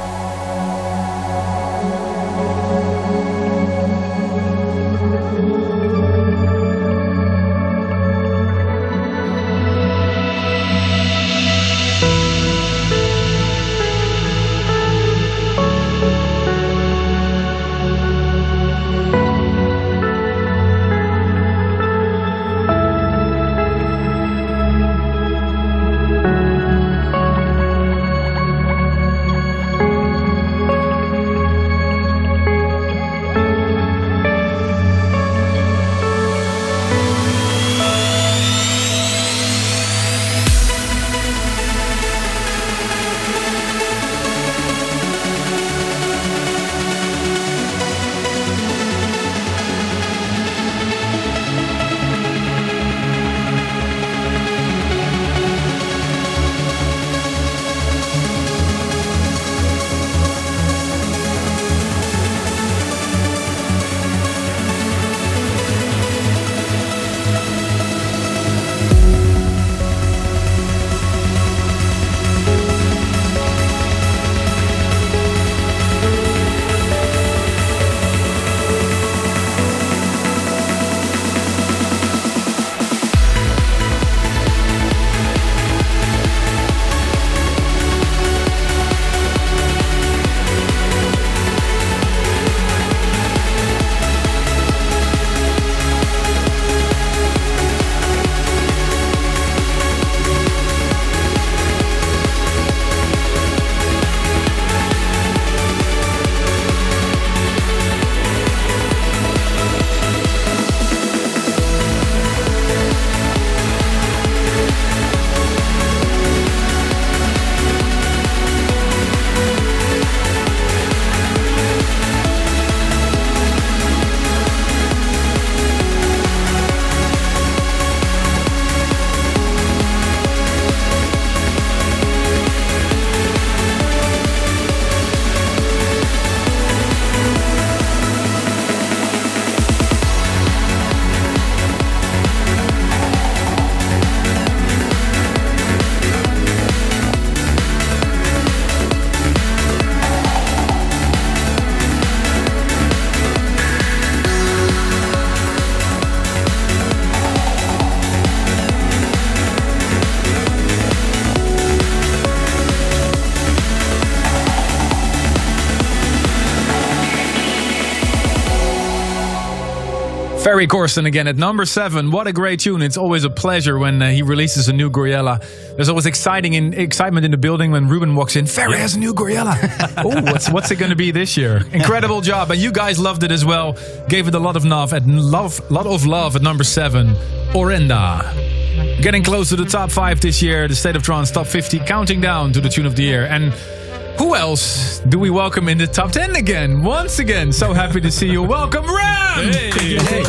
Ferry Corsten again at number seven. What a great tune! It's always a pleasure when uh, he releases a new Gouryella. There's always exciting in, excitement in the building when Ruben walks in. Ferry has a new Gouryella. [LAUGHS] oh, what's what's it going to be this year? Incredible [LAUGHS] job, and you guys loved it as well. Gave it a lot of love at love, lot of love at number seven. Orenda. Getting close to the top five this year. The State of Trance top 50, counting down to the tune of the year. And who else do we welcome in the top 10 again? Once again, so happy to see you. Welcome, Ram! Hey,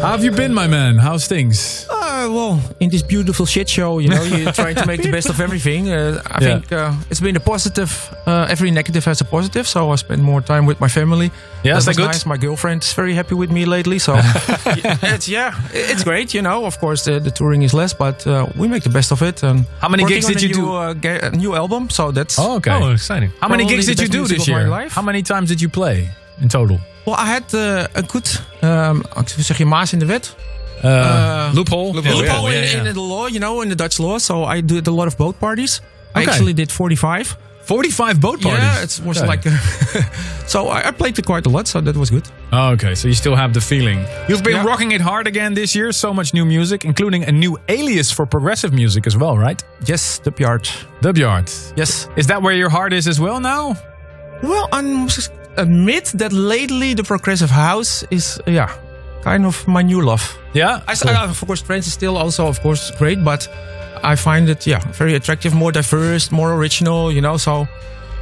how have you been, my man? How's things? Uh, well, in this beautiful shit show, you know, you're trying to make the best of [LAUGHS] everything. Uh, I Yeah. think uh, it's been a positive. Uh, every negative has a positive, so I spend more time with my family. Yeah, that's that that good? nice. My girlfriend is very happy with me lately, so [LAUGHS] yeah, it's yeah, it's great. You know, of course, the, the touring is less, but uh, we make the best of it. And How many gigs on did a you new, do? Uh, ga- a new album, so that's Oh, okay. Oh, exciting. How many gigs did you do this year? life. How many times did you play in total? Well, I had uh, a good, um, hoe zeg je, maas in de wet. Uh, loophole? loophole, Loophole, in, yeah, yeah. in the law, you know, in the Dutch law. So I did a lot of boat parties. I actually did 45. 45 boat parties? Yeah, it was Okay. like. [LAUGHS] so I, I played it quite a lot, so that was good. Oh, okay, so you still have the feeling. You've been Yeah. rocking it hard again this year. So much new music, including a new alias for progressive music as well, right? Yes, Dubjard. Dubjard. Yes. Is that where your heart is as well now? Well, I must admit that lately the progressive house is, yeah, kind of my new love. Yeah? I, Cool. I, of course, trance is still also, of course, great, but I find it yeah very attractive, more diverse, more original. You know, so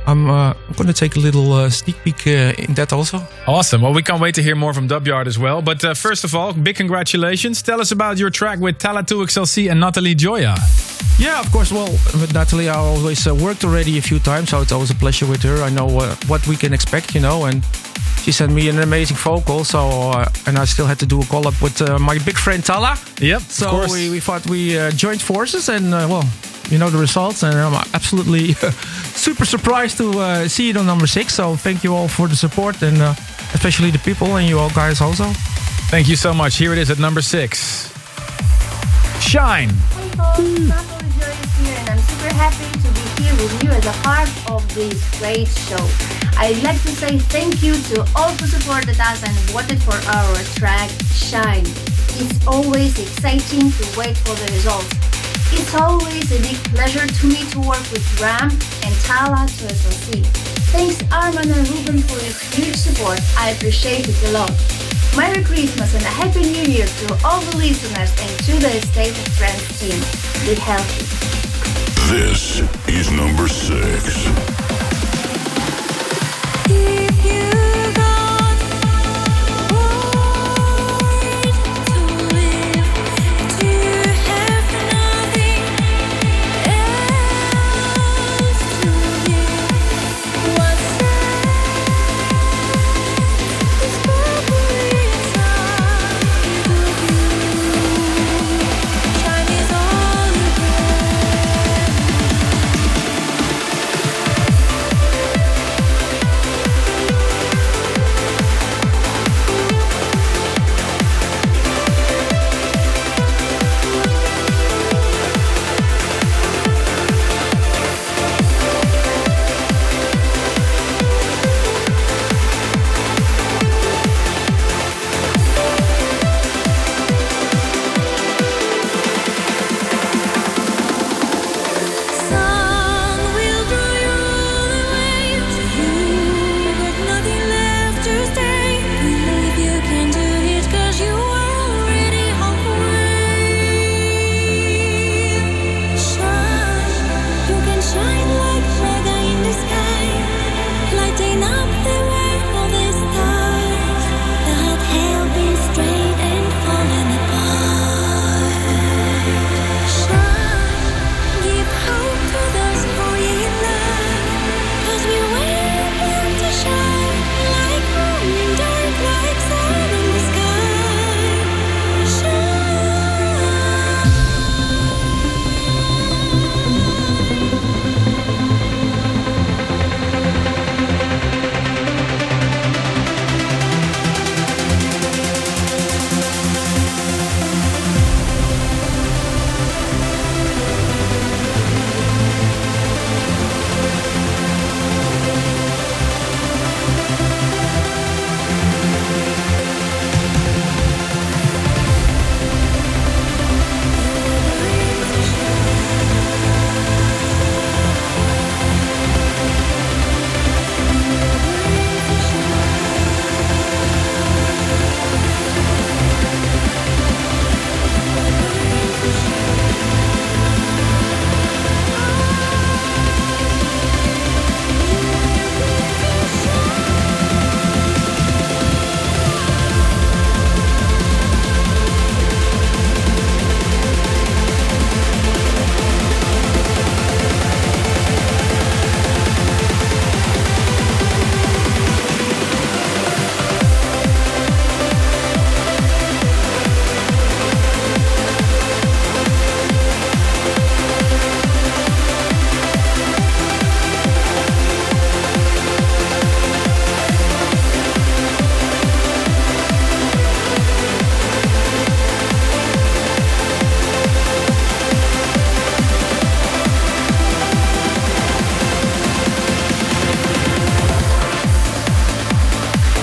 I'm uh, I'm going to take a little uh, sneak peek uh, in that also. Awesome. Well, we can't wait to hear more from Dubyard as well. But uh, first of all, big congratulations. Tell us about your track with Talla 2XLC and Natalie Gioia. Yeah, of course. Well, with Natalie, I always uh, worked already a few times, so it's always a pleasure with her. I know uh, what we can expect, you know, and she sent me an amazing vocal. So, uh, and I still had to do a call up with uh, my big friend Talla. Yep. So of course. we, we thought we uh, joined forces, and uh, well, you know the results, and I'm absolutely [LAUGHS] super surprised to uh, see it on number six. So thank you all for the support, and uh, especially the people and you all guys also. Thank you so much. Here it is at number six. Shine. Hey folks, Joy is here and I'm super happy to be here with you as a part of this great show. I'd like to say thank you to all who supported us and voted for our track Shine. It's always exciting to wait for the results. It's always a big pleasure to me to work with Ram and Tala to SLC. Thanks Armin and Ruben for your huge support. I appreciate it a lot. Merry Christmas and a Happy New Year to all the listeners and to the State of Trance team. Be healthy. This is number six.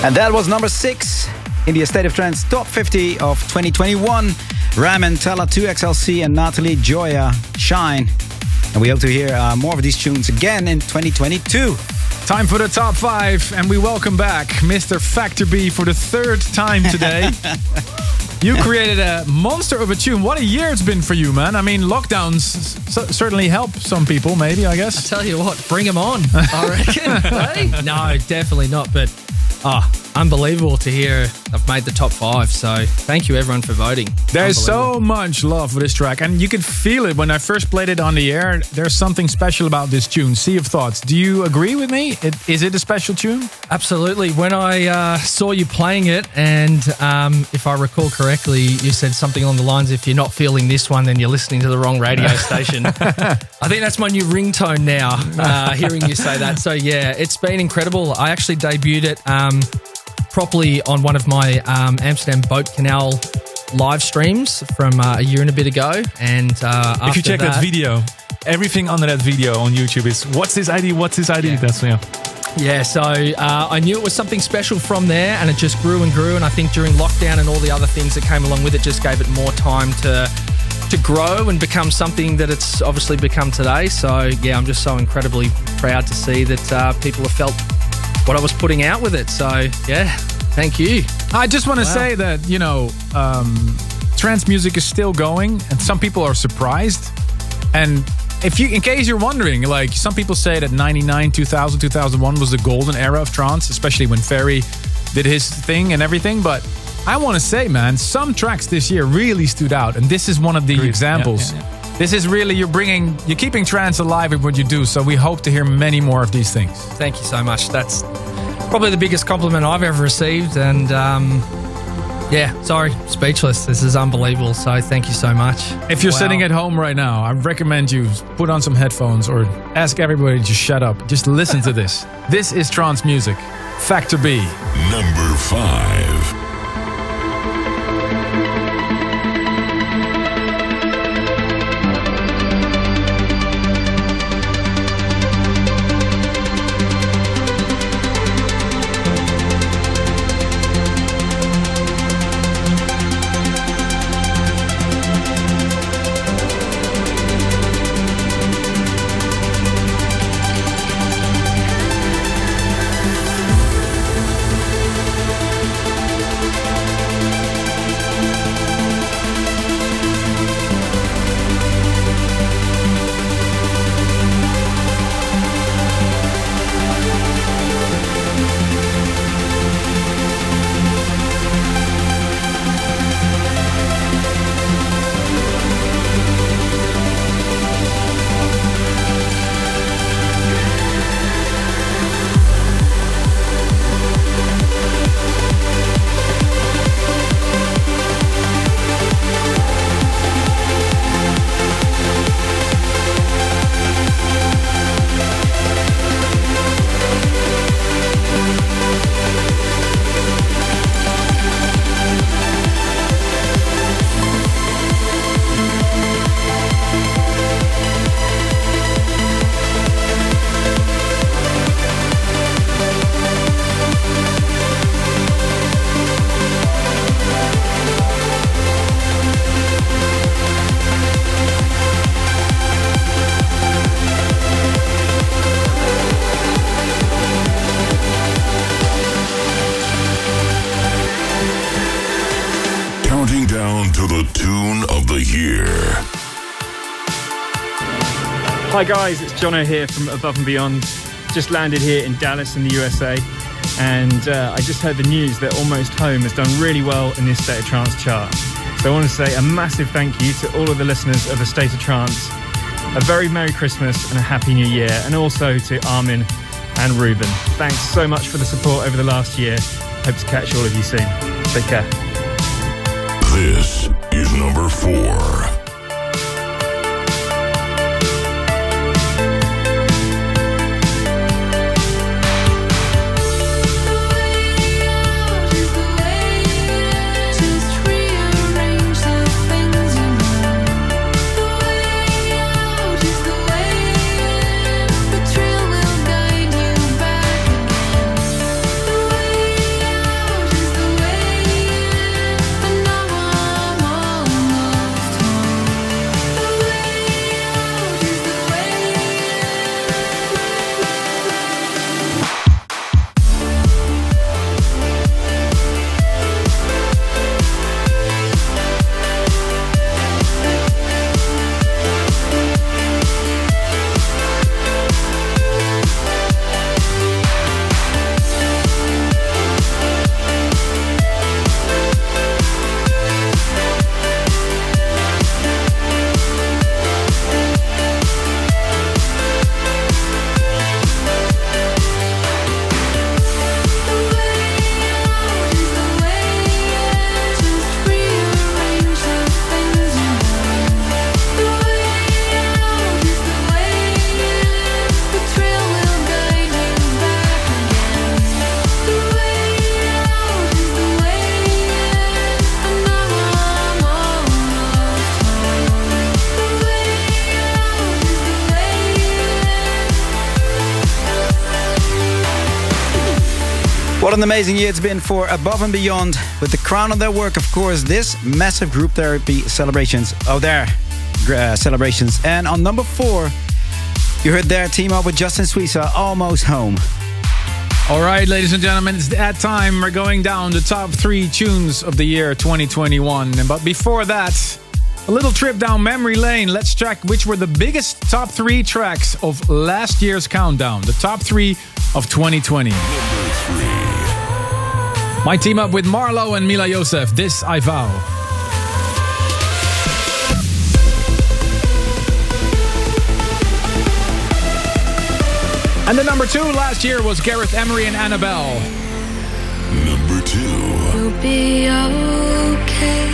And that was number six in the State of Trance Top 50 of 2021. Ramen, Talla 2XLC, and Natalie Gioia Shine. And we hope to hear uh, more of these tunes again in 2022. Time for the top five, and we welcome back Mr. Factor B for the third time today. [LAUGHS] You created a monster of a tune. What a year it's been for you, man. I mean, lockdowns s- certainly help some people, maybe, I guess. I tell you what, bring them on, I reckon. [LAUGHS] hey? No, definitely not. But ah, unbelievable to hear I've made the top five. So thank you everyone for voting. There's so much love for this track, and you could feel it when I first played it on the air. There's something special about this tune. Sea of Thoughts. Do you agree with me? It, is it a special tune? Absolutely. When I uh, saw you playing it, and um, if I recall correctly, you said something along the lines if you're not feeling this one, then you're listening to the wrong radio [LAUGHS] station. I think that's my new ringtone now, uh, hearing you say that. So, yeah, it's been incredible. I actually debuted it um, properly on one of my um, Amsterdam Boat Canal live streams from uh, a year and a bit ago. And uh, if you check that, video, everything under that video on YouTube is what's this ID? What's this ID? That's yeah. Yeah, so uh, I knew it was something special from there, and it just grew and grew. And I think during lockdown and all the other things that came along with it, just gave it more time to to grow and become something that it's obviously become today. So yeah, I'm just so incredibly proud to see that uh, people have felt what I was putting out with it. So yeah, thank you. I just want to Wow. say that, you know, um, trance music is still going, and some people are surprised. And if you, in case you're wondering, like some people say that 99, 2000, 2001 was the golden era of trance, especially when Ferry did his thing and everything. But I want to say, man, some tracks this year really stood out, and this is one of the examples. yeah, This is really you're bringing, you're keeping trance alive with what you do. So we hope to hear many more of these things. Thank you so much. That's probably the biggest compliment I've ever received, and um, yeah, sorry, speechless. This is unbelievable. So thank you so much. If you're Wow. sitting at home right now, I recommend you put on some headphones or ask everybody to shut up. Just listen to this. [LAUGHS] This is trance music. Factor B. Number five. Hi guys, it's Jono here from Above and Beyond. Just landed here in Dallas in the USA, and uh, I just heard the news that Almost Home has done really well in this State of Trance chart. So I want to say a massive thank you to all of the listeners of the State of Trance. A very Merry Christmas and a Happy New Year, and also to Armin and Ruben. Thanks so much for the support over the last year. Hope to catch all of you soon. Take care. This is number four. An amazing year it's been for Above and Beyond. With the crown of their work, of course, this massive group therapy celebrations Oh, there, uh, celebrations. And on number four, you heard their team up with Justine Suissa, Almost Home. All right, ladies and gentlemen, it's that time. We're going down the top three tunes of the year 2021. And But before that, a little trip down memory lane. Let's check which were the biggest top three tracks of last year's countdown. The top three of 2020. My team up with Marlo and Mila Josef. This I vow. And the number two last year was Gareth Emery and Annabelle. Number two. We'll be okay.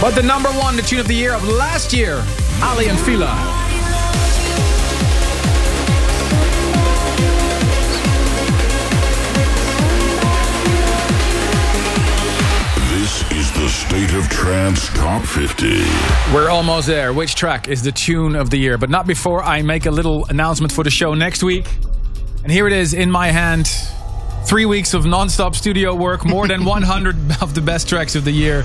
But the number one, the tune of the year of last year, Aly and Fila. Trance Top 50. We're almost there. Which track is the tune of the year? But not before I make a little announcement for the show next week. And here it is in my hand. Three weeks of non-stop studio work, more than [LAUGHS] 100 of the best tracks of the year.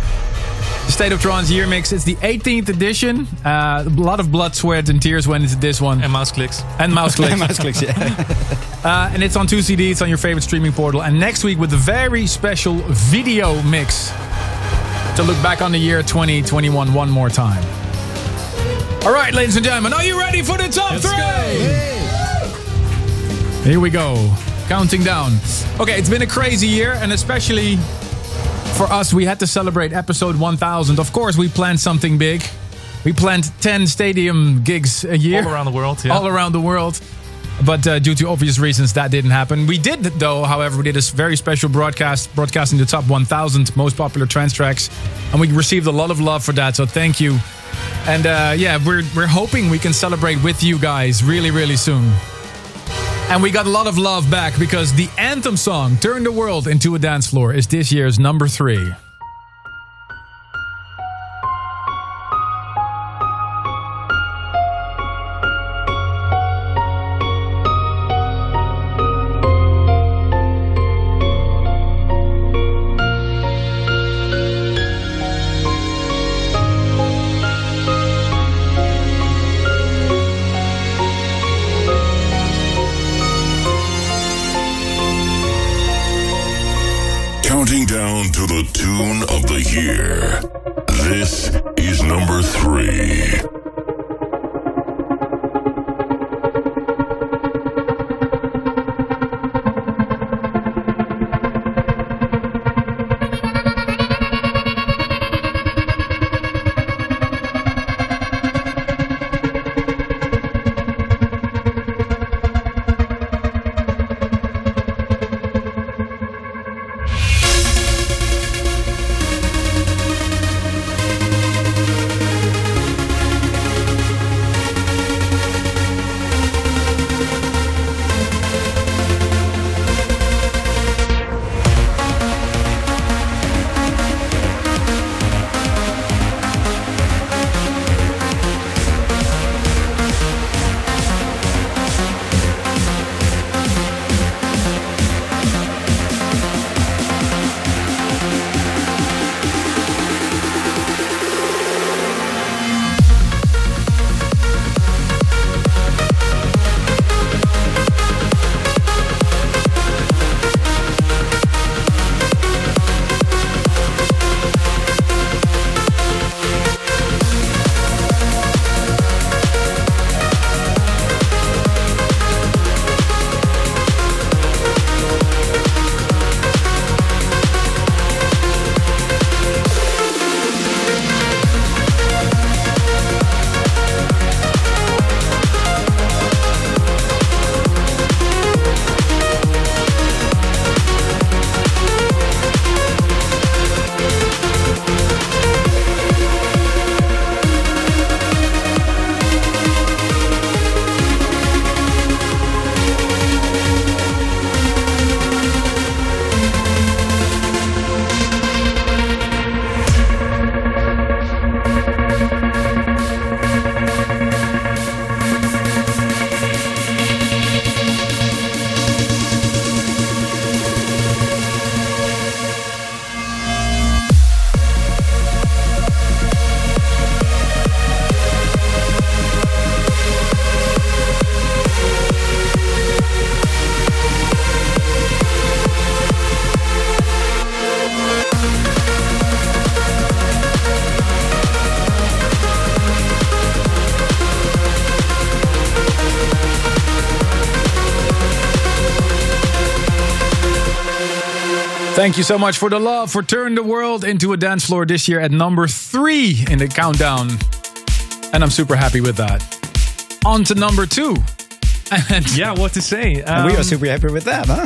The State of Trance Year Mix. It's the 18th edition. Uh, a lot of blood, sweat, and tears went into this one. And mouse clicks. And mouse [LAUGHS] clicks. and mouse clicks, yeah. [LAUGHS] uh, and it's on 2CD. It's on your favorite streaming portal. And next week with a very special video mix to look back on the year 2021 one more time. All right, ladies and gentlemen, are you ready for the top Let's three? Here we go. Counting down. Okay, it's been a crazy year, and especially for us, we had to celebrate episode 1000. Of course, we planned something big. We planned 10 stadium gigs a year. All around the world, yeah. All around the world. But uh, due to obvious reasons, that didn't happen. We did, though, however, we did a very special broadcast, broadcasting the top 1000 most popular trance tracks. And we received a lot of love for that, so thank you. And uh, yeah, we're, we're hoping we can celebrate with you guys really, really soon. And we got a lot of love back because the anthem song, Turn the World into a Dance Floor, is this year's number three. Thank you so much for the love for Turn the World into a Dance Floor this year at number three in the countdown. And I'm super happy with that. On to number two. And yeah, what to say? And we are Um, super happy with that, huh?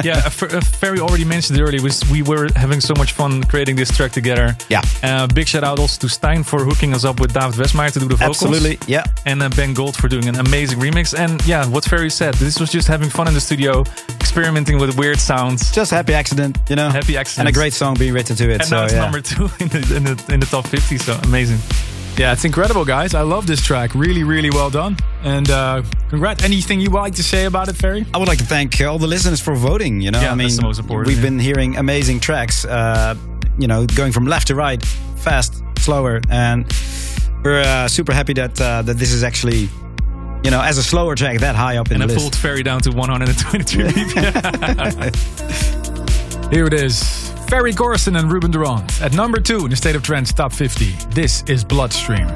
[LAUGHS] yeah, F- uh, Ferry already mentioned it earlier. We were having so much fun creating this track together. Yeah. Uh, big shout out also to Stein for hooking us up with David Westmeyer to do the vocals. Absolutely, yeah. And uh, Ben Gold for doing an amazing remix. And yeah, what Ferry said, this was just having fun in the studio, experimenting with weird sounds. Just happy accident, you know. Happy accident. And a great song being written to it. And so now it's yeah. number two [LAUGHS] in the, in the in the top 50. So amazing. Yeah, it's incredible, guys. I love this track. Really, really well done. And uh, congrats. Anything you would like to say about it, Ferry? I would like to thank all the listeners for voting. You know, Yeah, I mean, that's the most important, we've yeah. been hearing amazing tracks. Uh, you know, going from left to right, fast, slower, and we're uh, super happy that uh, that this is actually, you know, as a slower track that high up in And I the pulled. Ferry down to 123 [LAUGHS] BPM. [LAUGHS] Here it is. Ferry Corsten and Ruben de Ronde at number two in the State of Trance Top 50. This is Bloodstream.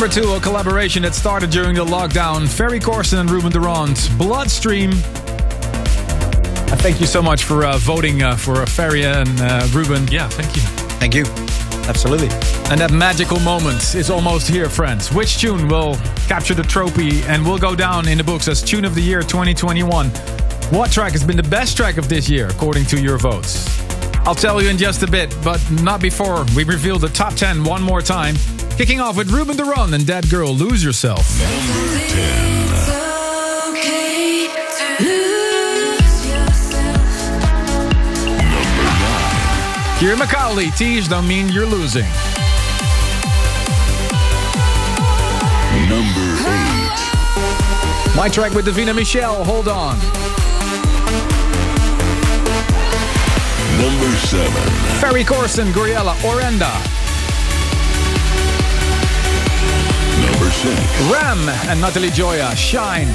Number two, a collaboration that started during the lockdown. Ferry Corsten and Ruben de Ronde, Bloodstream. Uh, thank you so much for uh, voting uh, for Ferry and uh, Ruben. Yeah, thank you. Thank you. Absolutely. And that magical moment is almost here, friends. Which tune will capture the trophy and will go down in the books as Tune of the Year 2021? What track has been the best track of this year, according to your votes? I'll tell you in just a bit, but not before we reveal the top 10 one more time. Kicking off with Ruben de Ronde and That Girl, Lose Yourself. Ciaran McAuley, tease don't mean you're losing. Number eight. My track with Davina Michelle, hold on. Number seven. Ferry Corsten, Gouryella, Orenda. Ram and Natalie Gioia, Shine.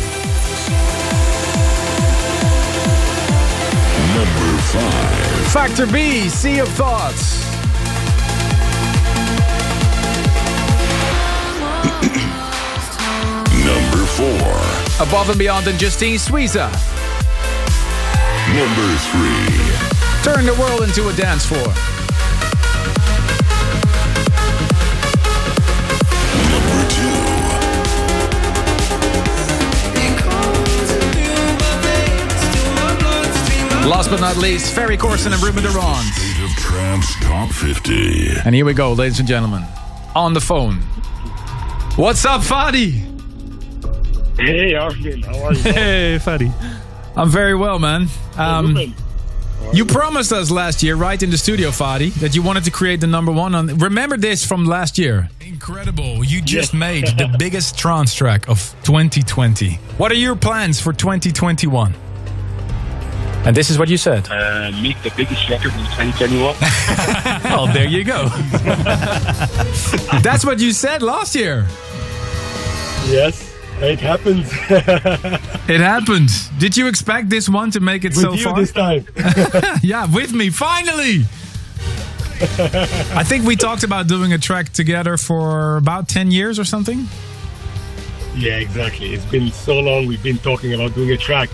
Number five. Factor B, Sea of Thoughts. Number four. Above and Beyond and Justine Suissa. Number three. Turn the world into a dance floor. Last but not least, Ferry Corsten and Ruben de Ronde. State of Trance Top 50. And here we go, ladies and gentlemen. On the phone. What's up, Fadi? Hey, Armin, how are you? Hey, Fadi. I'm very well, man. Um, Ruben. you promised us last year, right in the studio, Fadi, that you wanted to create the number one. On remember this from last year. Incredible! You just made the biggest trance track of 2020. What are your plans for 2021? And this is what you said. Uh, make the biggest record in 2021. [LAUGHS] well, there you go. [LAUGHS] That's what you said last year. yes, it happens. [LAUGHS] It happened. Did you expect this one to make it With so you far? this time. yeah, with me, finally. I think we talked about doing a track together for about 10 years or something. yeah, exactly. It's been so long we've been talking about doing a track.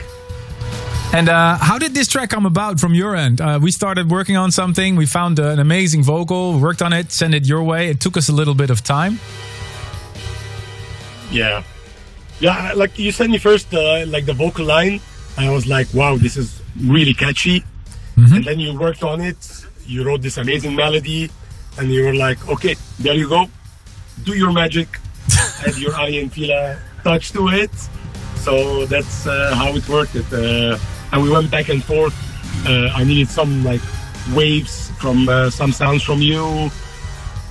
And uh, how did this track come about from your end? Uh, we started working on something. We found uh, an amazing vocal, worked on it, sent it your way. It took us a little bit of time. Yeah. Yeah, like you sent me first, uh, like the vocal line. I was like, wow, this is really catchy. And then you worked on it. You wrote this amazing melody. And you were like, okay, there you go. Do your magic. [LAUGHS] Add your Aly and Fila touch to it. So that's uh, how it worked. It, uh, and we went back and forth. Uh, I needed some like waves from uh, some sounds from you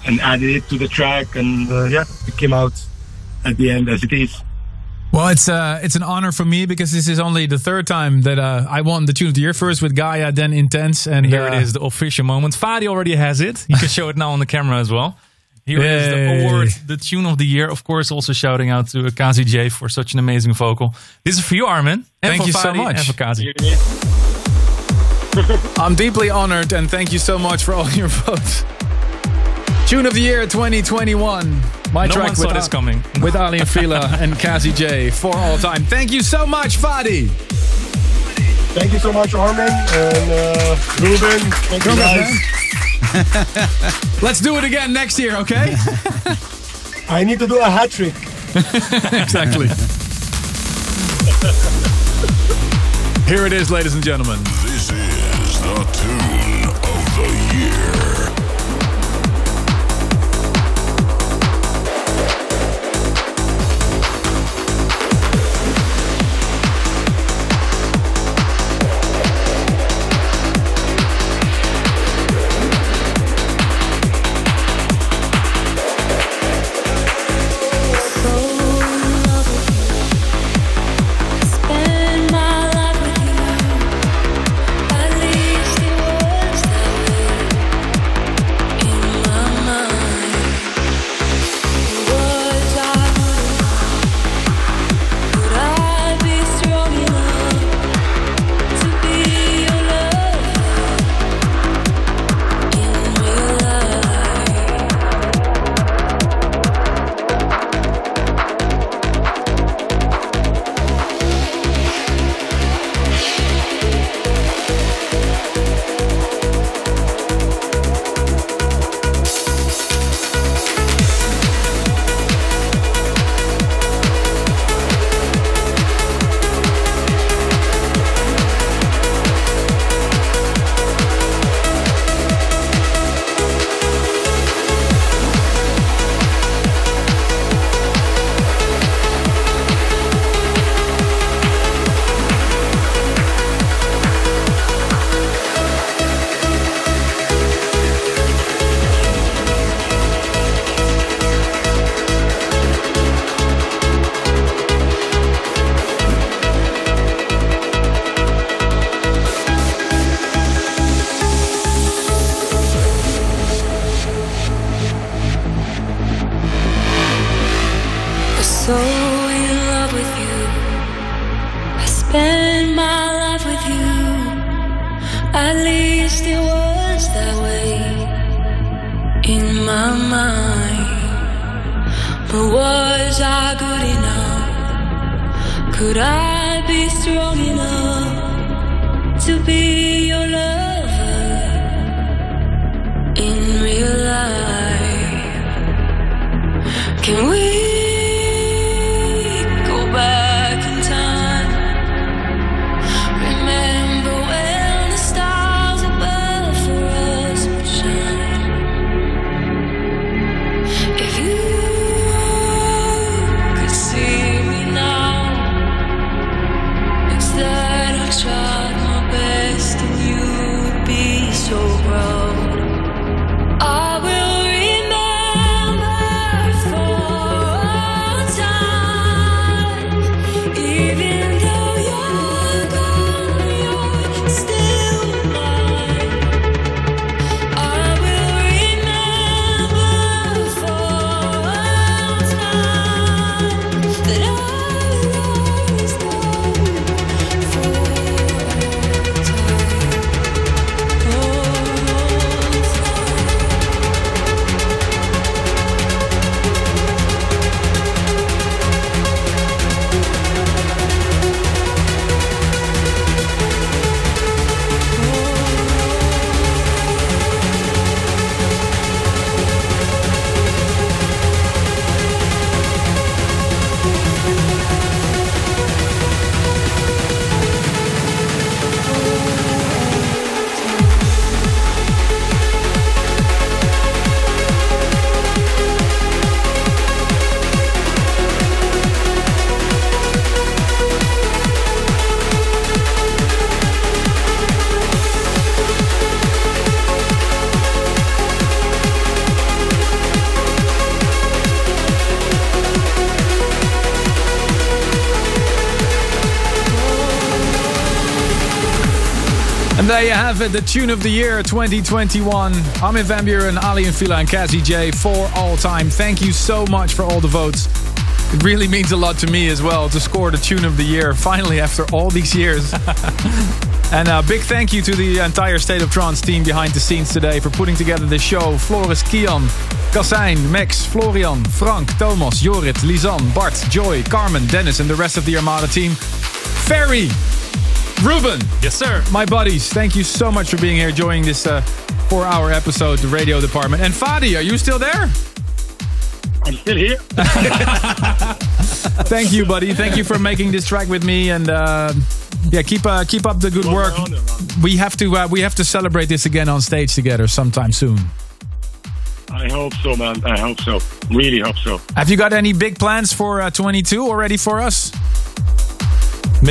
and added it to the track. And uh, yeah, it came out at the end as it is. Well, it's uh, it's an honor for me because this is only the third time that uh, I won the Tune of the Year. First with Gaia, then Intense, and Here uh, it is, the official moment. Fadi already has it. You can [LAUGHS] show it now on the camera as well. Here is Yay. the award, the tune of the year. Of course, also shouting out to Kazi J for such an amazing vocal. This is for you, Armin. And Thank for you so much. And for Kazi. [LAUGHS] I'm deeply honored and thank you so much for all your votes. Tune of the Year 2021. My No track one saw with, this coming. [LAUGHS] with Aly and Fila and Kazi J for all time. Thank you so much, Fadi. Thank you so much, Armin and uh, Ruben. Thank you Come on, guys. [LAUGHS] Let's do it again next year, okay? [LAUGHS] I need to do a hat trick. [LAUGHS] exactly. Here it is, ladies and gentlemen. This is the tune And there you have it, the tune of the year 2021. Armin Van Buuren, Aly and Fila, and Kazi J for all time. Thank you so much for all the votes. It really means a lot to me as well to score the tune of the year finally after all these years. [LAUGHS] and a big thank you to the entire State of Trance team behind the scenes today for putting together this show. Floris, Kian, Kassijn, Max, Florian, Frank, Thomas, Jorrit, Lisanne, Bart, Joy, Carmen, Dennis, and the rest of the Armada team. Ferry, Ruben. Yes, sir. My buddies, thank you so much for being here, joining this uh, four hour episode, the radio department. And Fadi, are you still there? I'm still here. [LAUGHS] Thank you, buddy. Thank you for making this track with me, and uh, yeah, keep uh, keep up the good work. We have to uh, we have to celebrate this again on stage together sometime soon. I hope so, man. I hope so. Really hope so. Have you got any big plans for uh, 22 already for us?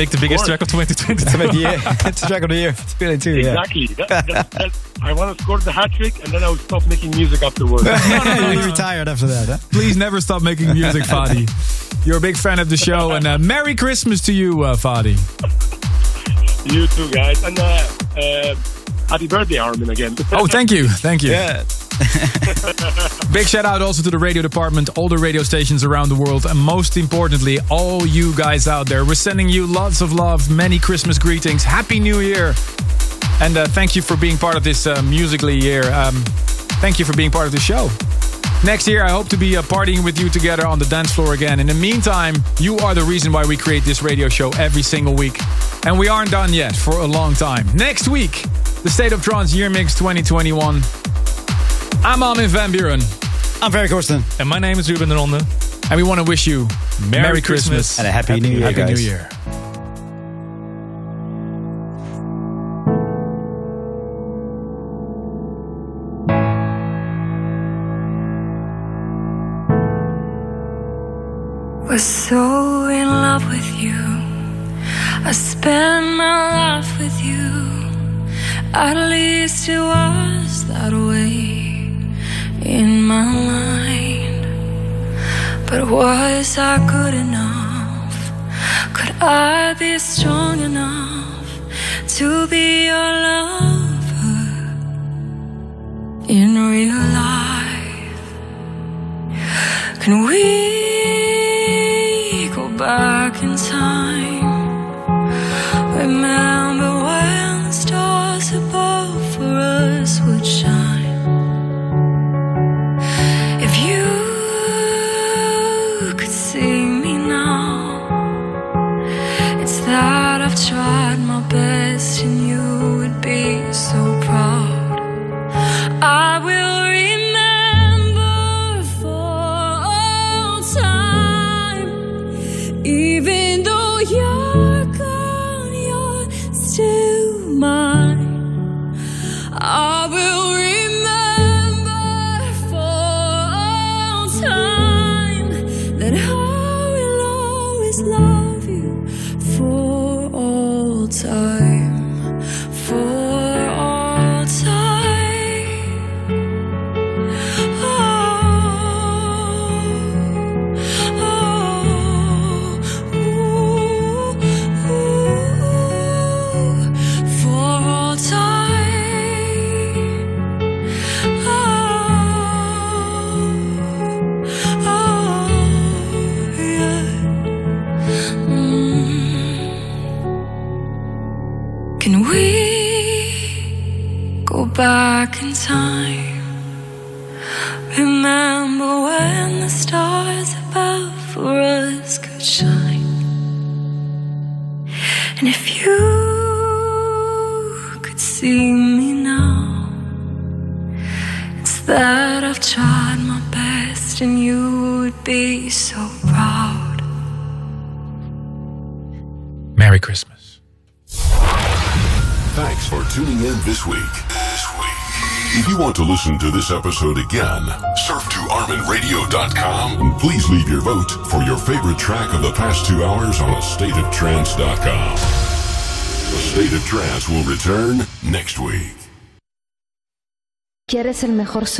Make the biggest course. track of 2020. yeah, [LAUGHS] [LAUGHS] it's the track of the year. It's Billy too. Yeah. Exactly. [LAUGHS] That, that, that, I want to score the hat trick, and then I will stop making music afterwards. you retired after that, huh? Please never stop making music, Fadi. You're a big fan of the show, and uh, Merry Christmas to you, uh, Fadi. you too, guys, and uh, uh, happy birthday, Armin, again. Oh, thank you, thank you. Yeah. [LAUGHS] Big shout out also to the radio department, all the radio stations around the world, and most importantly, all you guys out there. We're sending you lots of love, many Christmas greetings, Happy New Year, and uh, thank you for being part of this uh, musically year. Um, thank you for being part of the show. Next year, I hope to be uh, partying with you together on the dance floor again. In the meantime, you are the reason why we create this radio show every single week. And we aren't done yet for a long time. Next week, the State of Trance Year Mix 2021. I'm Armin Van Buuren. I'm Ferry Corsten. And my name is Ruben Ronde. And we want to wish you Merry, Merry Christmas. Christmas. And a happy, new year, Happy guys. New Year. was so in love with you. I spent my life with you. At least it was that way in my mind. But was I good enough? Could I be strong enough to be your lover in real life? Can we go back in time? Remember when the stars above this week. This week. If you want to listen to this episode again, surf to ArminRadio.com and please leave your vote for your favorite track of the past two hours on AstateOfTrance.com. A State of Trance will return next week. ¿Quieres el mejor sonido?